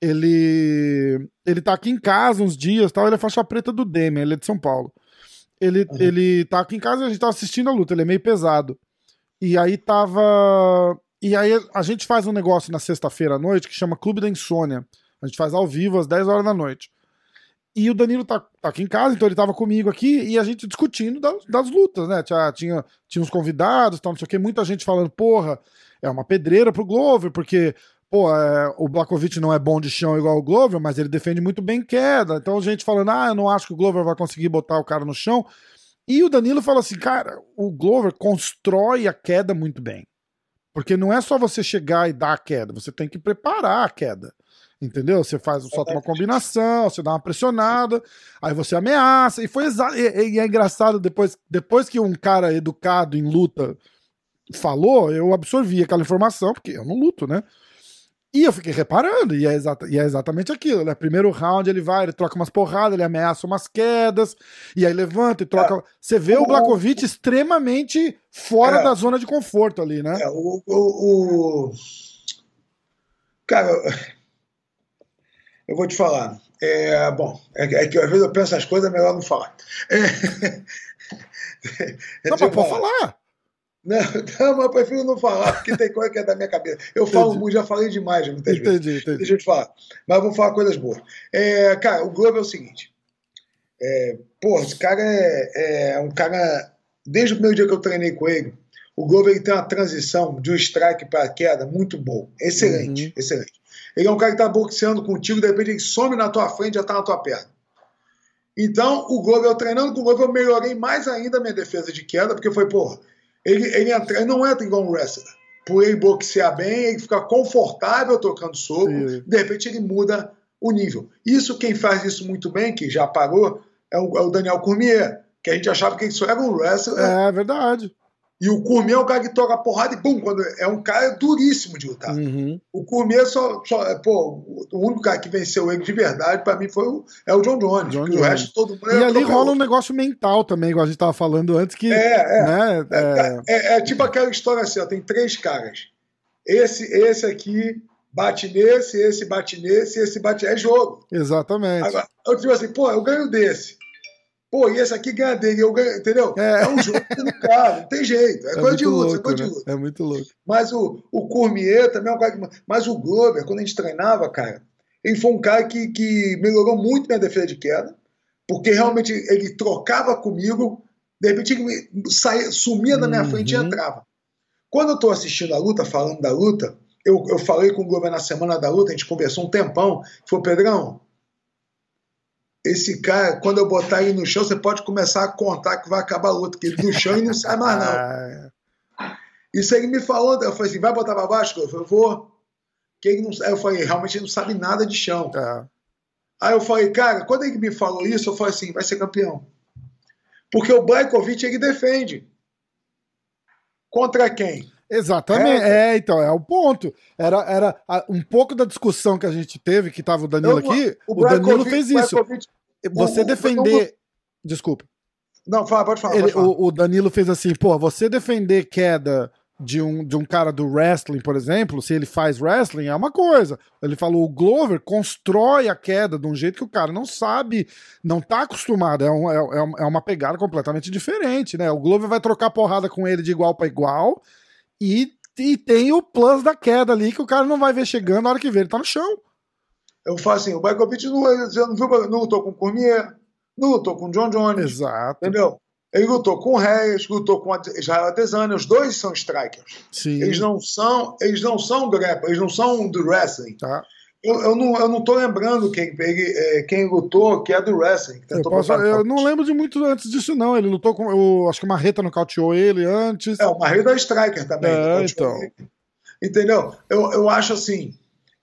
S1: ele ele tá aqui em casa uns dias, tal, ele é faixa preta do Demian, ele é de São Paulo. Ele, uhum. ele tá aqui em casa e a gente tava assistindo a luta, ele é meio pesado. E aí tava. E aí a gente faz um negócio na sexta-feira à noite que chama Clube da Insônia. A gente faz ao vivo às 10 horas da noite. E o Danilo tá, tá aqui em casa, então ele tava comigo aqui e a gente discutindo das, das lutas, né? Tinha, tinha, tinha uns convidados, tal, não sei o que, muita gente falando, porra, é uma pedreira pro Glover, porque pô, é, o Blakovic não é bom de chão igual o Glover, mas ele defende muito bem queda. Então, gente falando, ah, eu não acho que o Glover vai conseguir botar o cara no chão. E o Danilo fala assim, cara, o Glover constrói a queda muito bem. Porque não é só você chegar e dar a queda, você tem que preparar a queda. Entendeu? Você faz, solta uma combinação, você dá uma pressionada, aí você ameaça. E foi exato. E, e é engraçado, depois, depois que um cara educado em luta falou, eu absorvi aquela informação, porque eu não luto, né? E eu fiquei reparando, e é, exata, e é, exatamente aquilo, né? Primeiro round ele vai, ele troca umas porradas, ele ameaça umas quedas, e aí levanta e troca. É. Você vê o, o Blakovic extremamente fora é. da zona de conforto ali, né?
S2: É, o, o, o, Cara, eu vou te falar. É, bom, é, é, que às vezes eu penso as coisas, é melhor não falar. É...
S1: Não, mas pode falar.
S2: Não, não, mas eu prefiro não falar, porque tem coisa que é da minha cabeça. Eu falo muito, já falei demais muitas entendi, vezes. Entendi. Deixa eu te falar. Mas vou falar coisas boas. É, cara, o Globo é o seguinte. É, pô, esse cara é, é, um cara. Desde o primeiro dia que eu treinei com ele, o Globo ele tem uma transição de um strike para queda muito boa. Excelente, uhum. excelente. Ele é um cara que está boxeando contigo, de repente ele some na tua frente e já está na tua perna. Então, o Globo, eu treinando com o Globo, eu melhorei mais ainda a minha defesa de queda, porque foi, porra ele, ele, entra, ele não entra igual um wrestler. Por ele boxear bem, ele fica confortável tocando soco, Sim. de repente ele muda o nível. Isso, quem faz isso muito bem, que já parou, é o, é o Daniel Cormier, que a gente achava que ele só era um wrestler.
S1: É verdade.
S2: E o Cormier é o cara que toca porrada e bum, quando é um cara duríssimo de lutar. Uhum. O Cormier só, só, é, pô, o único cara que venceu ele de verdade para mim foi o, é o John Jones. John Jones. O resto todo mundo
S1: E ali rola um negócio mental também, igual a gente tava falando antes que, é, é, né,
S2: é, é, é, é tipo aquela história assim, ó, tem três caras. Esse, esse aqui bate nesse, esse bate nesse, esse bate é jogo.
S1: Exatamente.
S2: Agora, eu digo assim, pô, eu ganho desse. Pô, e esse aqui ganha dele, eu ganho, entendeu? É, é um jogo cara, não tem jeito. É, é coisa de luta, louco, é coisa né? de luta.
S1: É muito louco.
S2: Mas o, o Cormier também é um cara que. Mas o Glover, quando a gente treinava, cara, ele foi um cara que, que melhorou muito minha defesa de queda. Porque realmente ele trocava comigo, de repente ele saía, sumia da minha uhum. frente e entrava. Quando eu estou assistindo a luta, falando da luta, eu, eu falei com o Glover na semana da luta, a gente conversou um tempão. Falou, Pedrão, esse cara, quando eu botar ele no chão, você pode começar a contar que vai acabar a luta, porque ele do chão e não sai mais, não. Isso ele me falou, eu falei assim, vai botar pra baixo? Eu falei, vou. Que ele não, eu falei, realmente ele não sabe nada de chão. É. Aí eu falei, cara, quando ele me falou isso, eu falei assim, vai ser campeão. Porque o Blajkovic, ele defende. Contra quem?
S1: Exatamente, é, é, então, é o ponto. Era, era um pouco da discussão que a gente teve, que tava o Danilo eu, aqui, o, o Danilo fez isso. Você o, defender. Desculpa.
S2: Não, fala, pode falar. Ele, pode falar.
S1: O, o, Danilo fez assim, pô, você defender queda de um, de um cara do wrestling, por exemplo, se ele faz wrestling, é uma coisa. Ele falou, o Glover constrói a queda de um jeito que o cara não sabe, não tá acostumado. É, um, é, é, é uma pegada completamente diferente, né? O Glover vai trocar porrada com ele de igual para igual e, e tem o plus da queda ali que o cara não vai ver chegando na hora que vê, ele tá no chão.
S2: Eu falo assim, o Bajkovic não, não, não lutou com o Cormier, não lutou com o John Jones.
S1: Exato.
S2: Entendeu? Ele lutou com o Reis, lutou com Israel Adesanya, os dois são strikers.
S1: Sim.
S2: Eles não são, eles não são grapple, eles não são do wrestling. Tá. Eu, eu, não, eu não tô lembrando quem, ele, é, quem lutou, que é do wrestling.
S1: eu, posso, eu não lembro de muito antes disso, não. Ele lutou com. Eu, acho que o Marreta nocauteou ele antes.
S2: É, o Marreta é striker também.
S1: É, então.
S2: Entendeu? Eu, eu acho assim.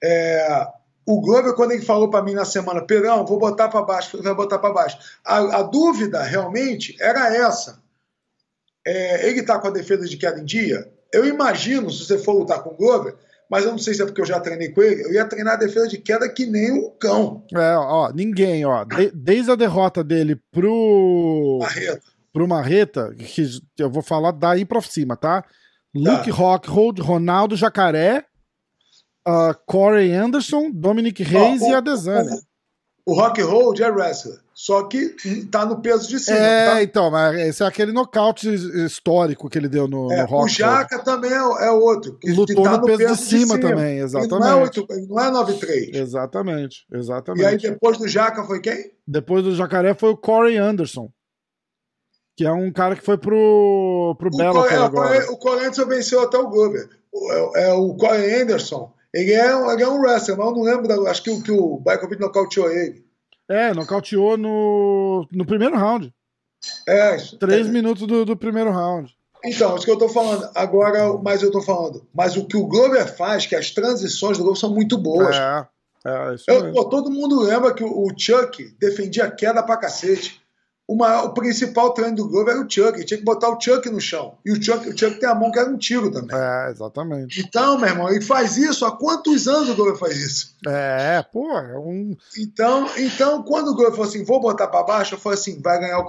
S2: É, o Glover, quando ele falou para mim na semana, Perão, vou botar para baixo, vai botar para baixo. A, a, dúvida realmente era essa. É, ele está com a defesa de queda em dia? Eu imagino, se você for lutar com o Glover, mas eu não sei se é porque eu já treinei com ele, eu ia treinar a defesa de queda que nem um cão.
S1: É, ó, ninguém, ó. De, desde a derrota dele pro.
S2: Marreta.
S1: Pro Marreta, que eu vou falar daí pra cima, tá? Luke tá. Rockhold, Ronaldo Jacaré, uh, Corey Anderson, Dominic Reis e Adesanya.
S2: O, o Rockhold é wrestler. Só que tá no peso de cima.
S1: É,
S2: tá?
S1: então, mas esse é aquele nocaute histórico que ele deu no, é, no Rock.
S2: O Jaca também é, é outro.
S1: Que, Lutou que tá no, peso, peso de, cima de, cima também, exatamente.
S2: Ele não é, 9-3.
S1: É exatamente, exatamente.
S2: E aí depois do Jaca foi quem?
S1: Depois do Jacaré foi o Corey Anderson. Que é um cara que foi pro, pro Belo agora.
S2: O Corey Anderson venceu até o Glover. O, é, é, o Corey Anderson, ele é, ele é um wrestler, mas eu não lembro, da, acho que, o, que o Bajkovic nocauteou ele.
S1: É, nocauteou no, no primeiro round.
S2: É.
S1: Três é. minutos do, do primeiro round.
S2: Então, isso que eu tô falando. Agora, mas eu tô falando. Mas o que o Glover faz, que as transições do Glover são muito boas.
S1: É, é isso
S2: eu, pô, todo mundo lembra que o, o Chuck defendia queda pra cacete o, principal treino do Glover era o Chuck. Ele tinha que botar o Chuck no chão. E o Chuck, o Chuck tem a mão que era um tiro também.
S1: É, exatamente.
S2: Então, meu irmão, ele faz isso. Há quantos anos o Glover faz isso?
S1: É, pô, é um.
S2: Então, então quando o Glover falou assim, vou botar para baixo, eu falei assim, vai ganhar o.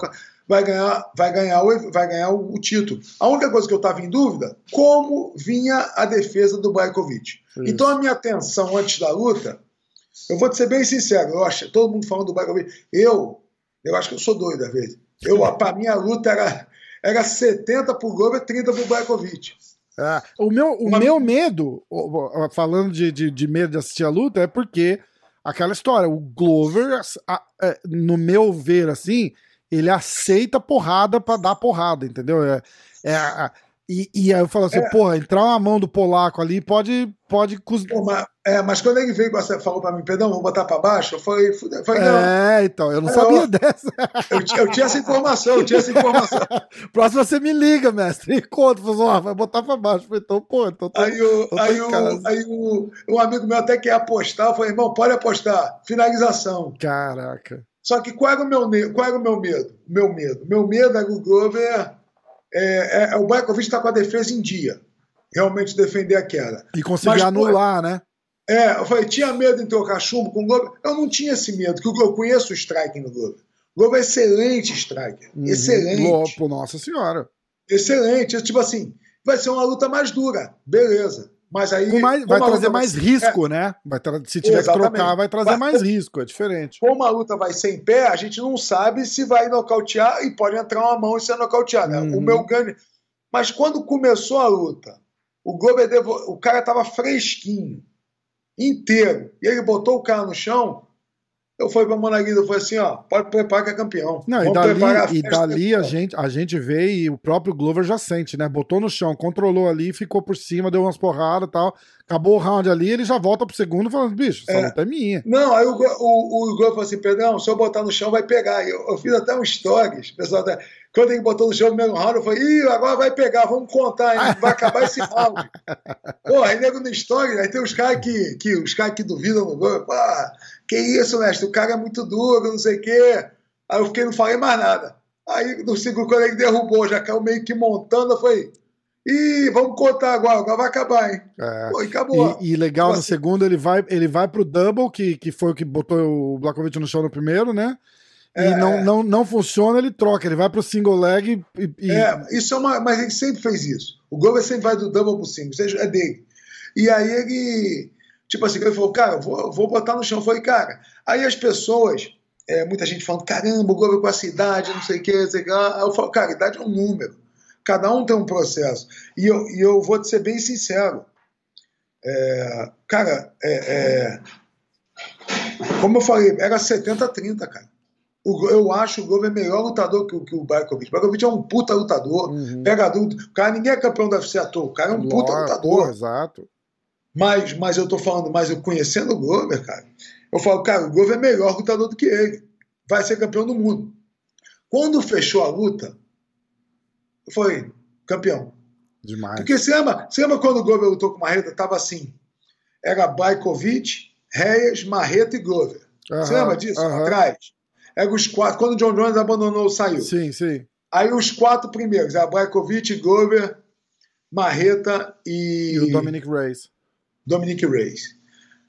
S2: Vai ganhar, vai ganhar, o, vai ganhar o, o título. A única coisa que eu estava em dúvida, como vinha a defesa do Brajkovic. Então a minha atenção antes da luta, eu vou te ser bem sincero, eu acho, todo mundo falando do Brajkovic, eu eu acho que eu sou doido às vezes. Eu, para mim, a luta era, era 70 por Glover, 30 por Blakovic.
S1: É, o meu, o Uma... meu medo, falando de, de, de, medo de assistir a luta, é porque aquela história, o Glover, é, no meu ver, assim, ele aceita porrada para dar porrada, entendeu? É, é, e, e aí eu falo assim, é. porra, entrar uma mão do polaco ali pode. pode
S2: Pô, mas, é, mas quando ele veio e falou pra mim, perdão, vou botar pra baixo, eu falei, falei
S1: É, então, eu não sabia eu, dessa.
S2: Eu, eu, tinha essa informação, eu tinha essa informação.
S1: Próximo você me liga, mestre, e conta, falou, vai botar pra baixo. Eu falei, então, pô, então tô,
S2: Aí, o, tô aí, o, aí o, um amigo meu até quer apostar, eu falei, irmão, pode apostar, finalização.
S1: Caraca.
S2: Só que qual era o meu, qual era o meu medo? Meu medo. Meu medo era o Glover é, é, o Baikovic está com a defesa em dia. Realmente defender a queda.
S1: E conseguir Mas, anular, pô, né?
S2: É, eu falei, tinha medo em trocar chumbo com o Globo? Eu não tinha esse medo, porque eu conheço o striking no Globo. O Globo é excelente striker. Uhum. Excelente.
S1: Pô, nossa senhora.
S2: Excelente. Tipo assim, vai ser uma luta mais dura. Beleza. Mas aí.
S1: Mais, vai trazer mais vai... risco, é. né? Vai. Se tiver Exatamente. que trocar, vai trazer vai... mais risco, é diferente.
S2: Como a luta vai ser em pé, a gente não sabe se vai nocautear e pode entrar uma mão e ser nocauteado. Né? Uhum. O meu ganho. Mas quando começou a luta, o Glover devo... o cara tava fresquinho, inteiro, e ele botou o cara no chão. eu fui pra Monaguilha, eu falei assim, ó, pode preparar que é campeão.
S1: Não, e dali, a, e dali a, gente, a gente vê e o próprio Glover já sente, né? Botou no chão, controlou ali, ficou por cima, deu umas porradas e tal. Acabou o round ali, ele já volta pro segundo falando, bicho, essa é. luta é minha.
S2: Não, aí o, o, o Glover falou assim, Pedrão, se eu botar no chão vai pegar. Eu, eu fiz até um stories, pessoal até... Quando ele botou no chão no mesmo round, eu falei, ih, agora vai pegar, vamos contar, hein? vai acabar esse round. Pô, aí nego no story, aí tem os caras que, que, os caras que duvidam no Glover, pô, que isso, mestre? O cara é muito duro, não sei o quê. Aí eu fiquei, não falei mais nada. Aí no segundo, quando ele derrubou, já caiu meio que montando, eu falei. Ih, vamos contar agora, agora vai acabar, hein? É. Pô, e acabou.
S1: E, e legal, no assim, segundo ele vai, ele vai pro double, que, que foi o que botou o Blakovic no chão no primeiro, né? E é, não, é. não, não funciona, ele troca, ele vai pro single leg e.
S2: e... É, isso é uma. Mas ele sempre fez isso. O Glover sempre vai do double pro single, seja, é dele. E aí ele. Tipo assim, ele falou, cara, vou, vou botar no chão. Eu falei, cara, aí as pessoas, é, muita gente falando, caramba, o Globo com a cidade, não sei o que, não sei o que. Eu falo, cara, idade é um número. Cada um tem um processo. E eu, e eu vou te ser bem sincero. É, cara, é, é como eu falei, era 70-30, cara. O, eu acho o Glover melhor lutador que, que o Barkovic. O Barkovic é um puta lutador, uhum. pegador. O cara, ninguém é campeão da UFC à toa. O cara é um puta lutador.
S1: exato.
S2: Mas, mas eu tô falando, mas eu conhecendo o Glover, cara, eu falo, cara, o Glover é melhor lutador do que ele. Vai ser campeão do mundo. Quando fechou a luta, eu falei, campeão.
S1: Demais.
S2: Porque você lembra, você lembra quando o Glover lutou com o Marreta? Tava assim. Era Bajkovic, Reyes, Marreta e Glover. você lembra disso? Atrás. Era os quatro. Quando o John Jones abandonou, saiu.
S1: Sim, sim.
S2: Aí os quatro primeiros, a Bajkovic, Glover, Marreta e.
S1: E o Dominic Reyes.
S2: Dominic Reis.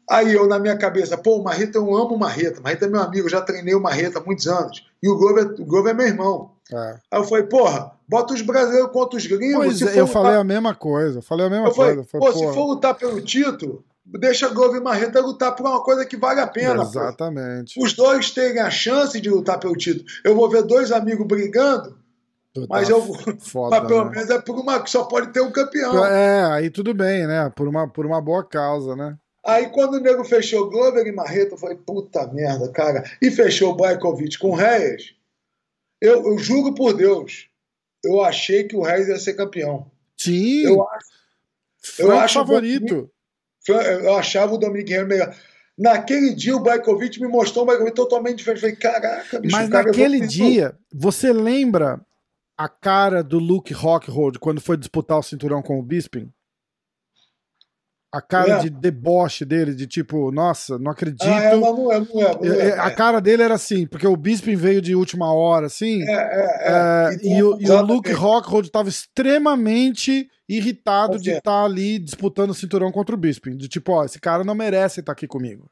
S2: Aí eu, na minha cabeça, pô, o Marreta, eu amo o Marreta. Marreta é meu amigo, eu já treinei o Marreta há muitos anos. E o Glover, o Glover é meu irmão. É. Aí eu falei, porra, bota os brasileiros contra os gringos.
S1: Pois é, eu lutar... falei a mesma coisa. Falei a mesma eu coisa.
S2: Falei, pô, se for lutar pelo título, deixa Glover e Marreta lutar por uma coisa que vale a pena.
S1: Exatamente.
S2: Pô. Os dois terem a chance de lutar pelo título. Eu vou ver dois amigos brigando mas eu vou. Foda, mas pelo né? menos é por uma que só pode ter um campeão.
S1: É, aí tudo bem, né? Por uma, por uma boa causa, né?
S2: Aí quando o nego fechou Glover e Marreta, eu falei, puta merda, cara. E fechou o Bajkovic com o Reyes. Eu, eu juro por Deus, eu achei que o Reyes ia ser campeão.
S1: Sim.
S2: Eu acho.
S1: eu acho favorito.
S2: Eu achava o Dominic Reyes melhor. Naquele dia o Bajkovic me mostrou um Bajkovic totalmente diferente. Eu falei, caraca,
S1: bicho, Mas naquele dia, você lembra a cara do Luke Rockhold quando foi disputar o cinturão com o Bisping? A cara é. de deboche dele, de tipo, nossa, não acredito. Ah,
S2: é, não é, não é, não é,
S1: A cara dele era assim, porque o Bisping veio de última hora, assim. É, é, é. e, o, e o Luke Rockhold estava extremamente irritado de estar tá ali disputando o cinturão contra o Bisping. De tipo, ó, esse cara não merece estar aqui comigo.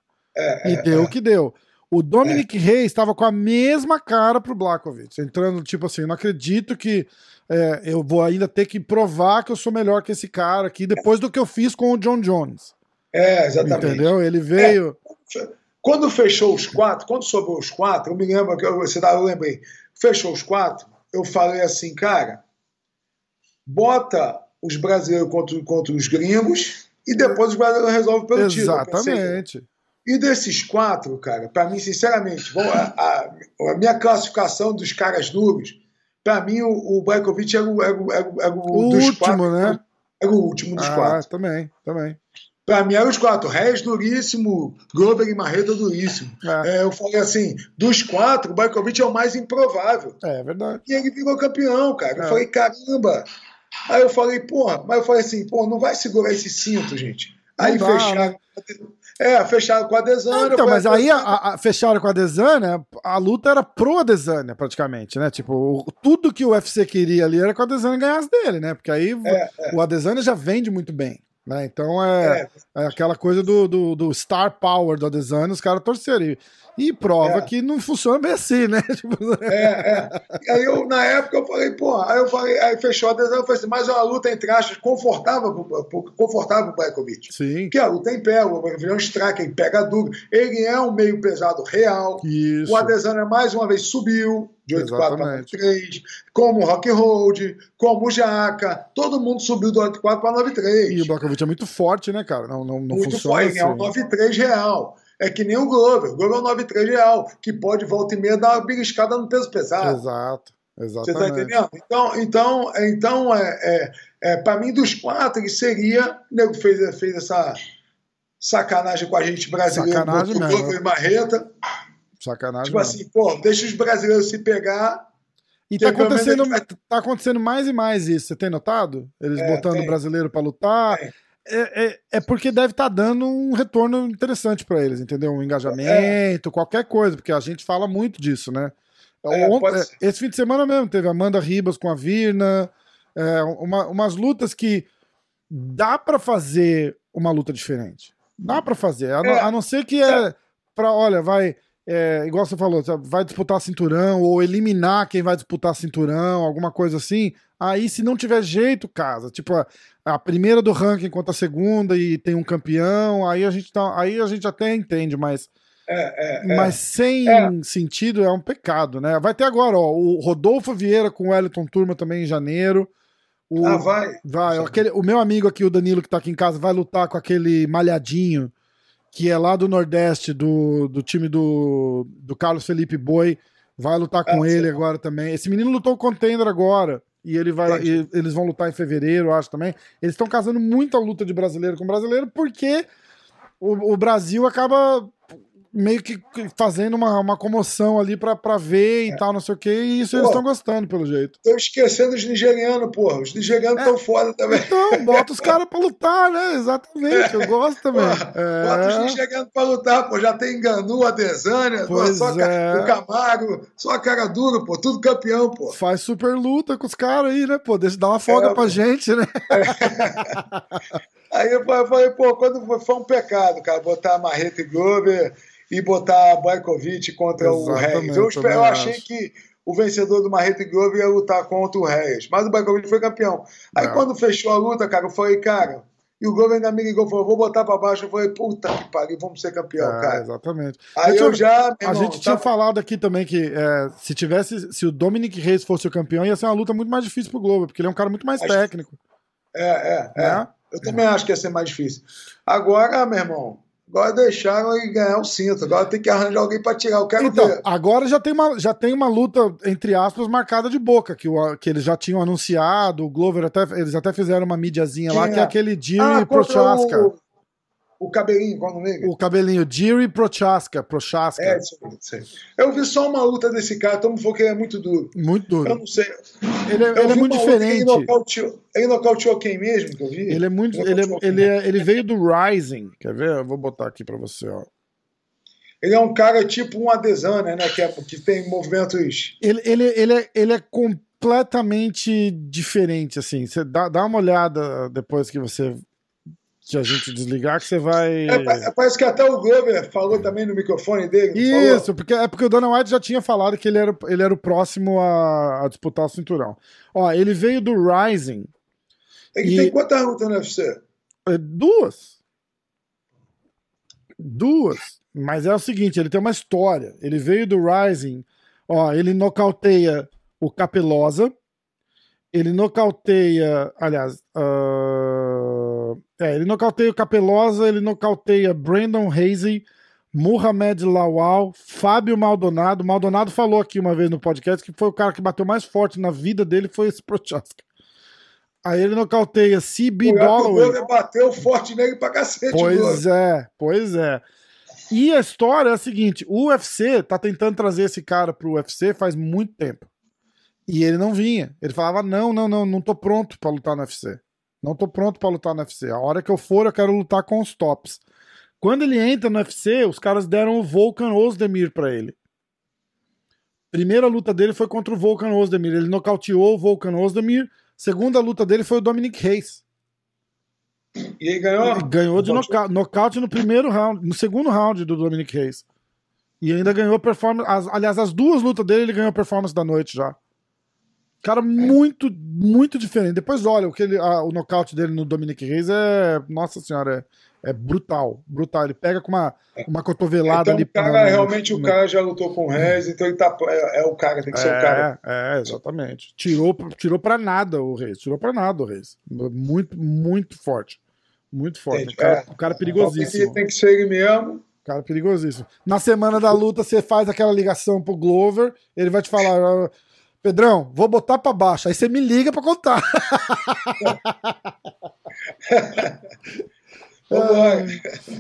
S1: e deu o que deu. O Dominic é. Reis estava com a mesma cara pro Blakovic, entrando tipo assim, não acredito que é, eu vou ainda ter que provar que eu sou melhor que esse cara aqui depois do que eu fiz com o John Jones.
S2: É, exatamente.
S1: Entendeu? Ele veio.
S2: É. Quando fechou os quatro, quando sobrou os quatro, eu me lembro que eu, eu lembrei, fechou os quatro, eu falei assim, cara, bota os brasileiros contra, contra os gringos e depois os brasileiros resolvem pelo
S1: Exatamente. título. Exatamente.
S2: E desses quatro, cara, para mim, sinceramente, a, a, a, minha classificação dos caras duros, para mim, o, o Brajkovic era o, era, era, era o,
S1: o último, quatro, né?
S2: Era o último dos
S1: ah,
S2: quatro.
S1: também, também.
S2: Pra mim eram os quatro. Reis duríssimo, Glover e Marreta duríssimo. É. É, eu falei assim: dos quatro, o Brajkovic é o mais improvável.
S1: É, é verdade.
S2: E ele virou campeão, cara. Eu é. falei: caramba. Aí eu falei: porra, mas eu falei assim: pô, não vai segurar esse cinto, gente. Aí fecharam. Né? É, fecharam com a Desânia.
S1: Então, mas aí a, a, fecharam com a Desânia, a luta era pro Adesanya, praticamente, né? Tipo, tudo que o UFC queria ali era que o Adesanya ganhasse dele, né? Porque aí é, é. o Adesanya já vende muito bem. Né? Então é, é. é aquela coisa do, do, do, star power do Adesanya, os caras torcerem. E prova é. que não funciona bem assim, né? Tipo...
S2: É, é. Aí eu, na época, eu falei, pô, aí eu falei, aí fechou a decisão, eu falei assim, mas é uma luta entre aspas confortável, confortável pro Blakovic.
S1: Sim.
S2: Que a luta em pé, o avião strike, ele pega duro. Ele é um meio pesado real.
S1: Isso.
S2: O Adesanya mais uma vez subiu de 8-4 para 3, como o Rock Hold, como o Jaca, todo mundo subiu do 8-4 para 9-3.
S1: E o Blakovic é muito forte, né, cara? Não, não, não
S2: muito
S1: funciona
S2: forte, assim. é um 9-3 real. É que nem o Glover. O Glover é o 93 real, que pode volta e meia dar uma beliscada no peso pesado.
S1: Exato. Exatamente.
S2: Você está entendendo? Então, então, então é, é, é para mim, dos quatro, ele seria. O nego fez, fez essa sacanagem com a gente brasileiro.
S1: Sacanagem mesmo. Glover
S2: e Marreta.
S1: Sacanagem.
S2: Tipo mesmo. assim, pô, deixa os brasileiros se pegar.
S1: E tá acontecendo, vai... tá acontecendo mais e mais isso, você tem notado? Eles é, botando o brasileiro para lutar. É. É, é, porque deve estar tá dando um retorno interessante para eles, entendeu? Um engajamento, é. qualquer coisa, porque a gente fala muito disso, né? É, é esse fim de semana mesmo teve Amanda Ribas com a Virna, é, uma, umas lutas que dá para fazer uma luta diferente. Dá para fazer, a, a, não ser que é para, olha, vai é, igual você falou, vai disputar cinturão ou eliminar quem vai disputar cinturão, alguma coisa assim. Aí, se não tiver jeito, casa. Tipo, a, a primeira do ranking contra a segunda e tem um campeão, aí a gente tá, aí a gente até entende, mas
S2: é, é,
S1: é. mas sem é. sentido é um pecado, né? Vai ter agora, ó, o Rodolfo Vieira com o Wellington Turma também em janeiro.
S2: O, ah, vai.
S1: Vai. Aquele, o meu amigo aqui, o Danilo, que tá aqui em casa, vai lutar com aquele malhadinho que é lá do Nordeste, do, do time do, do Carlos Felipe Boi, vai lutar com ah, ele sim. agora também. Esse menino lutou o contender agora. E ele vai, e eles vão lutar em fevereiro, acho também. Eles estão casando muita luta de brasileiro com brasileiro, porque o, o Brasil acaba meio que fazendo uma, uma comoção ali pra, pra ver e é. tal, não sei o que, e isso Pô, eles estão gostando, pelo jeito.
S2: Tô esquecendo os nigerianos, porra. Os nigerianos estão é. foda também.
S1: Então, bota os caras pra lutar, né? Exatamente, eu gosto também.
S2: é. Bota os nigerianos pra lutar, pô. Já tem Ganu, a Desânia, só é. o Camargo, só a cara dura, pô. Tudo campeão, pô.
S1: Faz super luta com os caras aí, né, pô? Deixa dar uma folga é, pra pô. gente, né?
S2: Aí eu falei, pô, quando foi um pecado, cara, botar Marreta e Glover e botar Bajkovic contra Exatamente, o Reis. Eu, espero, eu achei que o vencedor do Marreta Globo ia lutar contra o Reis, mas o Bajkovic foi campeão. Aí é. quando fechou a luta, cara, eu falei, cara, e o Globo ainda me ligou, falou, vou botar pra baixo. Eu falei, puta que pariu, vamos ser campeão, é, cara.
S1: Exatamente.
S2: Aí eu, eu já.
S1: A gente tinha tá... falado aqui também que é, se tivesse, se o Dominic Reis fosse o campeão, ia ser uma luta muito mais difícil pro Globo, porque ele é um cara muito mais acho... técnico.
S2: É, é, é. Né? Eu também acho que ia ser mais difícil. Agora, meu irmão, Agora deixaram ele ganhar o cinto. Agora tem que arranjar alguém para tirar. Eu quero então, ver.
S1: Agora já tem, uma, já tem uma luta, entre aspas, marcada de boca, que, o, que eles já tinham anunciado. O Glover até. Eles até fizeram uma mídiazinha lá, é? que é aquele Jimmy ah, Prochaska.
S2: O, o cabelinho, qual o nome
S1: O cabelinho, Jiri Prochaska. Prochaska.
S2: É, sei. Eu vi só uma luta desse cara, todo mundo falou que ele é muito duro.
S1: Muito duro.
S2: Eu não sei.
S1: Ele, é, ele é muito diferente. Ele
S2: nocauteou, ele nocauteou quem mesmo que eu vi?
S1: Ele é muito. Ele, ele, ele, é, ele veio do Rising. Quer ver? Eu vou botar aqui pra você, ó.
S2: Ele é um cara tipo um Adesanya, né? Que, é, que tem movimentos.
S1: Ele, ele, ele, é, ele é completamente diferente, assim. Você dá, dá uma olhada depois que você de a gente desligar que você vai.
S2: É, parece que até o Glover falou também no microfone dele.
S1: Isso, porque é porque o Dana White já tinha falado que ele era, ele era o próximo a, a disputar o cinturão. Ó, ele veio do Rising.
S2: Ele e... tem quantas lutas no UFC?
S1: É, duas. Duas. Mas é o seguinte, ele tem uma história. Ele veio do Rising. Ó, ele nocauteia o Capelosa. Ele nocauteia. Aliás. Uh é, ele nocauteia o Capelosa, ele nocauteia Brandon Hazy, Muhammad Lawal, Fábio Maldonado. Maldonado falou aqui uma vez no podcast que foi o cara que bateu mais forte na vida dele foi esse Prochaska. Aí ele nocauteia CB Dollaway.
S2: O bateu forte nele pra cacete.
S1: Pois é, pois é. E a história é a seguinte: o UFC tá tentando trazer esse cara pro UFC faz muito tempo. E ele não vinha. Ele falava: não, não, não, não tô pronto para lutar no UFC. Não tô pronto para lutar no UFC. A hora que eu for, eu quero lutar com os tops. Quando ele entra no UFC, os caras deram o Volkan Ozdemir para ele. Primeira luta dele foi contra o Volkan Ozdemir. Ele nocauteou o Volkan Ozdemir. Segunda luta dele foi o Dominic Reis.
S2: E ele ganhou? Ele
S1: ganhou de nocaute, nocaute no primeiro round, no segundo round do Dominic Reis. E ainda ganhou performance. As, aliás, as duas lutas dele ele ganhou performance da noite já. Cara, muito, muito diferente. Depois olha, o, que ele, a, o nocaute dele no Dominic Reis é. Nossa senhora, é, é brutal. Brutal. Ele pega com uma, uma cotovelada
S2: então,
S1: ali.
S2: O cara, realmente, o cara já lutou com o Reis, então ele tá. É, é, o cara, tem que ser é, o cara.
S1: É, exatamente. Tirou, tirou pra nada o Reis. Tirou pra nada o Reis. Muito, muito forte. Muito forte. Entendi, o, cara, é. o cara é perigosíssimo.
S2: Tem que, tem que ser ele mesmo.
S1: Cara, perigosíssimo. Na semana da luta, você faz aquela ligação pro Glover, ele vai te falar. Pedrão, vou botar para baixo. Aí você me liga para contar. é,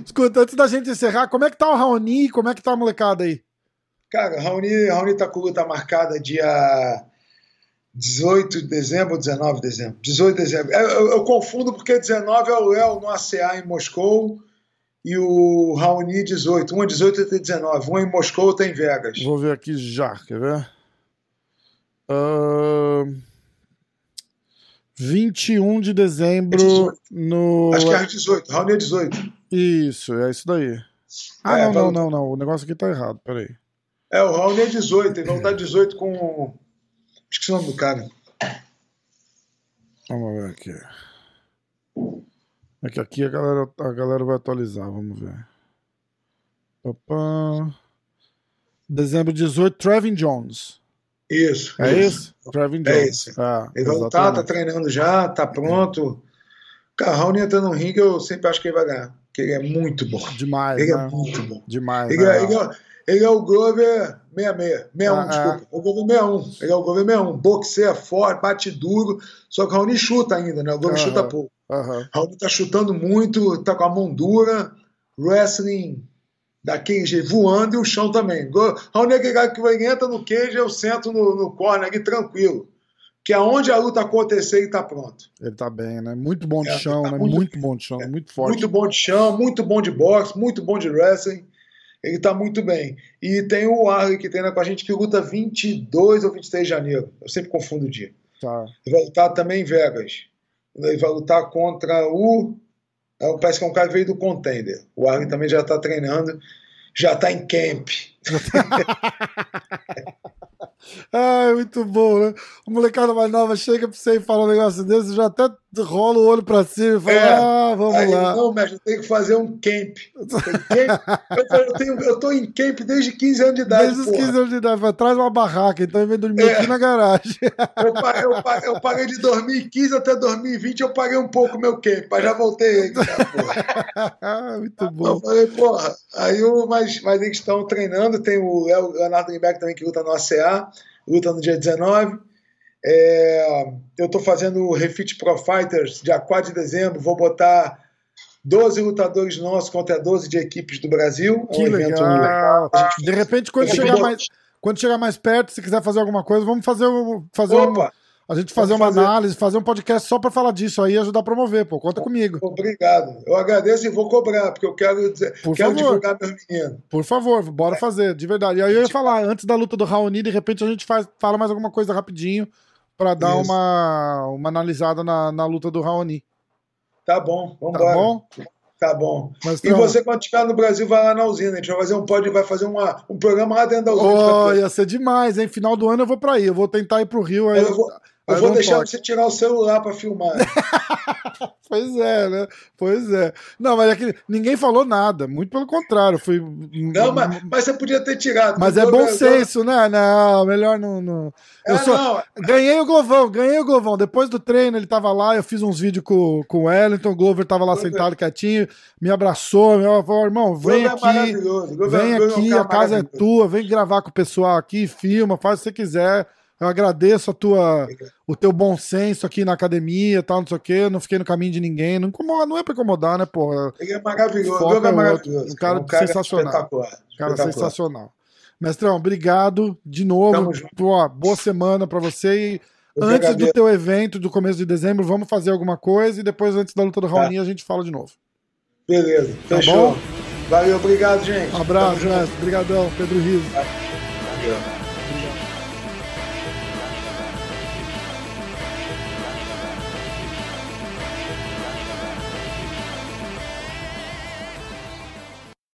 S1: escuta, antes da gente encerrar, como é que tá o Raoni? Como é que tá a molecada aí?
S2: Cara, Raoni, Raoni tá com luta marcada dia 18 de dezembro ou 19 de dezembro? 18 de dezembro. Eu, eu, eu confundo porque 19 é o Léo no ACA em Moscou e o Raoni 18. Um é 18 e outro é 19. Um é em Moscou, outro é em Vegas.
S1: Vou ver aqui já, quer ver? Uh, 21 de dezembro
S2: é
S1: no.
S2: Acho que é 18. Raoni é 18.
S1: Isso, é isso daí. Ah, é, não, não, não, não. O negócio aqui tá errado, peraí.
S2: É, o Raoni é 18. Ele não tá 18 com. Esqueci o nome do cara.
S1: Vamos ver aqui. É que aqui a galera, a galera vai atualizar, vamos ver. Opa. Dezembro 18, Trevin Jones.
S2: Isso.
S1: É isso? isso? Trevin
S2: é Jones. É isso. Ah, ele vai tá, tá treinando já, tá pronto. Cara, Raoni entrando no ringue, eu sempre acho que ele vai ganhar. Porque ele é muito bom.
S1: Demais.
S2: Ele é
S1: né?
S2: é muito bom.
S1: Demais.
S2: Ele, é, ele, é, ele é o Glover 66. 61, ah, desculpa. É. O Glover 61. Ele é o Glover 61. Boxeia forte, bate duro. Só que o Raoni chuta ainda, né? O Glover chuta pouco.
S1: Uhum.
S2: Raoni tá chutando muito, tá com a mão dura. Wrestling daquele jeito, voando e o chão também. Aquele cara que entra no queijo eu sento no, no corner aqui tranquilo. Que aonde a luta acontecer, ele tá pronto.
S1: Ele tá bem, né? Muito bom de é, chão, tá né? Muito, muito, bom de chão, é, muito forte.
S2: Muito bom de chão, muito bom de boxe, muito bom de wrestling. Ele tá muito bem. E tem o Arley que treina com a gente que luta 22 ou 23 de janeiro. Eu sempre confundo o dia.
S1: Tá.
S2: Ele vai lutar também em Vegas. Ele vai lutar contra o. É, parece que é um cara que veio do contender. O Arlen também já está treinando, já está em camp.
S1: Ai, muito bom, né? A molecada mais nova chega pra você e fala um negócio desse, já até rola o olho pra cima e fala, é, ah, vamos aí, lá.
S2: Não, mestre, tem que fazer um camp. eu, eu, tenho, eu tô em camp desde 15 anos de idade.
S1: Desde os 15 anos de idade, traz uma barraca, então eu venho dormir é. aqui na garagem.
S2: eu, eu, eu, parei de 2015 até 2020, eu paguei um pouco meu camp, mas já voltei aí.
S1: muito bom.
S2: Eu falei, porra, aí o, mas, mas eles estão treinando, tem o Leonardo Limbeck também que luta no ACA, luta no dia 19. É, eu estou fazendo o Refit Pro Fighters, dia 4 de dezembro. Vou botar 12 lutadores nossos contra 12 de equipes do Brasil.
S1: É um que legal. legal. De repente, quando chegar, mais, quando chegar mais perto, se quiser fazer alguma coisa, vamos fazer, fazer Opa, um. A gente fazer uma fazer... análise, fazer um podcast só para falar disso aí e ajudar a promover, pô. Conta comigo.
S2: Obrigado. Eu agradeço e vou cobrar, porque eu quero, dizer, Por quero favor. divulgar meus meninos.
S1: Por favor, bora é. fazer, de verdade. E aí eu ia falar, antes da luta do Raoni, de repente a gente faz, fala mais alguma coisa rapidinho para dar uma, uma analisada na, na luta do Raoni.
S2: Tá bom, vamos
S1: Tá bom?
S2: Tá bom. Mas, e você, quando estiver no Brasil, vai lá na usina. A gente vai fazer um pod, vai fazer uma, um programa lá dentro da usina.
S1: Oh, ia ser demais, hein? Final do ano eu vou para aí. Eu vou tentar ir pro Rio. Aí
S2: eu, vou, eu vou deixar toque. você tirar o celular para filmar.
S1: pois é, né? Pois é. Não, mas é que ninguém falou nada. Muito pelo contrário. Fui...
S2: Não, mas, mas você podia ter tirado.
S1: Mas é bom senso, né? Não, melhor não. não. Eu é, sou... não. Ganhei o Glovão, ganhei o Glovão. Depois do treino, ele tava lá. Eu fiz uns vídeos com, com o Wellington. O Glover tava lá Glover. sentado quietinho, me abraçou. Me falou, irmão, vem Glover é aqui. É vem aqui, a casa é tua. Vem gravar com o pessoal aqui, filma, faz o que você quiser. Eu agradeço a tua, o teu bom senso aqui na academia, tal, não sei o quê. Não fiquei no caminho de ninguém. Não, incomoda, não é pra incomodar, né, porra?
S2: Ele é maravilhoso. Ele é maravilhoso.
S1: Um cara, um cara sensacional. Espetacular. Cara espetacular. sensacional. Mestrão, obrigado de novo. Pô, boa semana para você. E Eu antes do teu evento, do começo de dezembro, vamos fazer alguma coisa e depois, antes da luta do Raoni, tá. a gente fala de novo.
S2: Beleza, tá fechou. Bom? Valeu, obrigado, gente.
S1: Um abraço, mestre. Obrigadão, Pedro Riso.
S2: Valeu.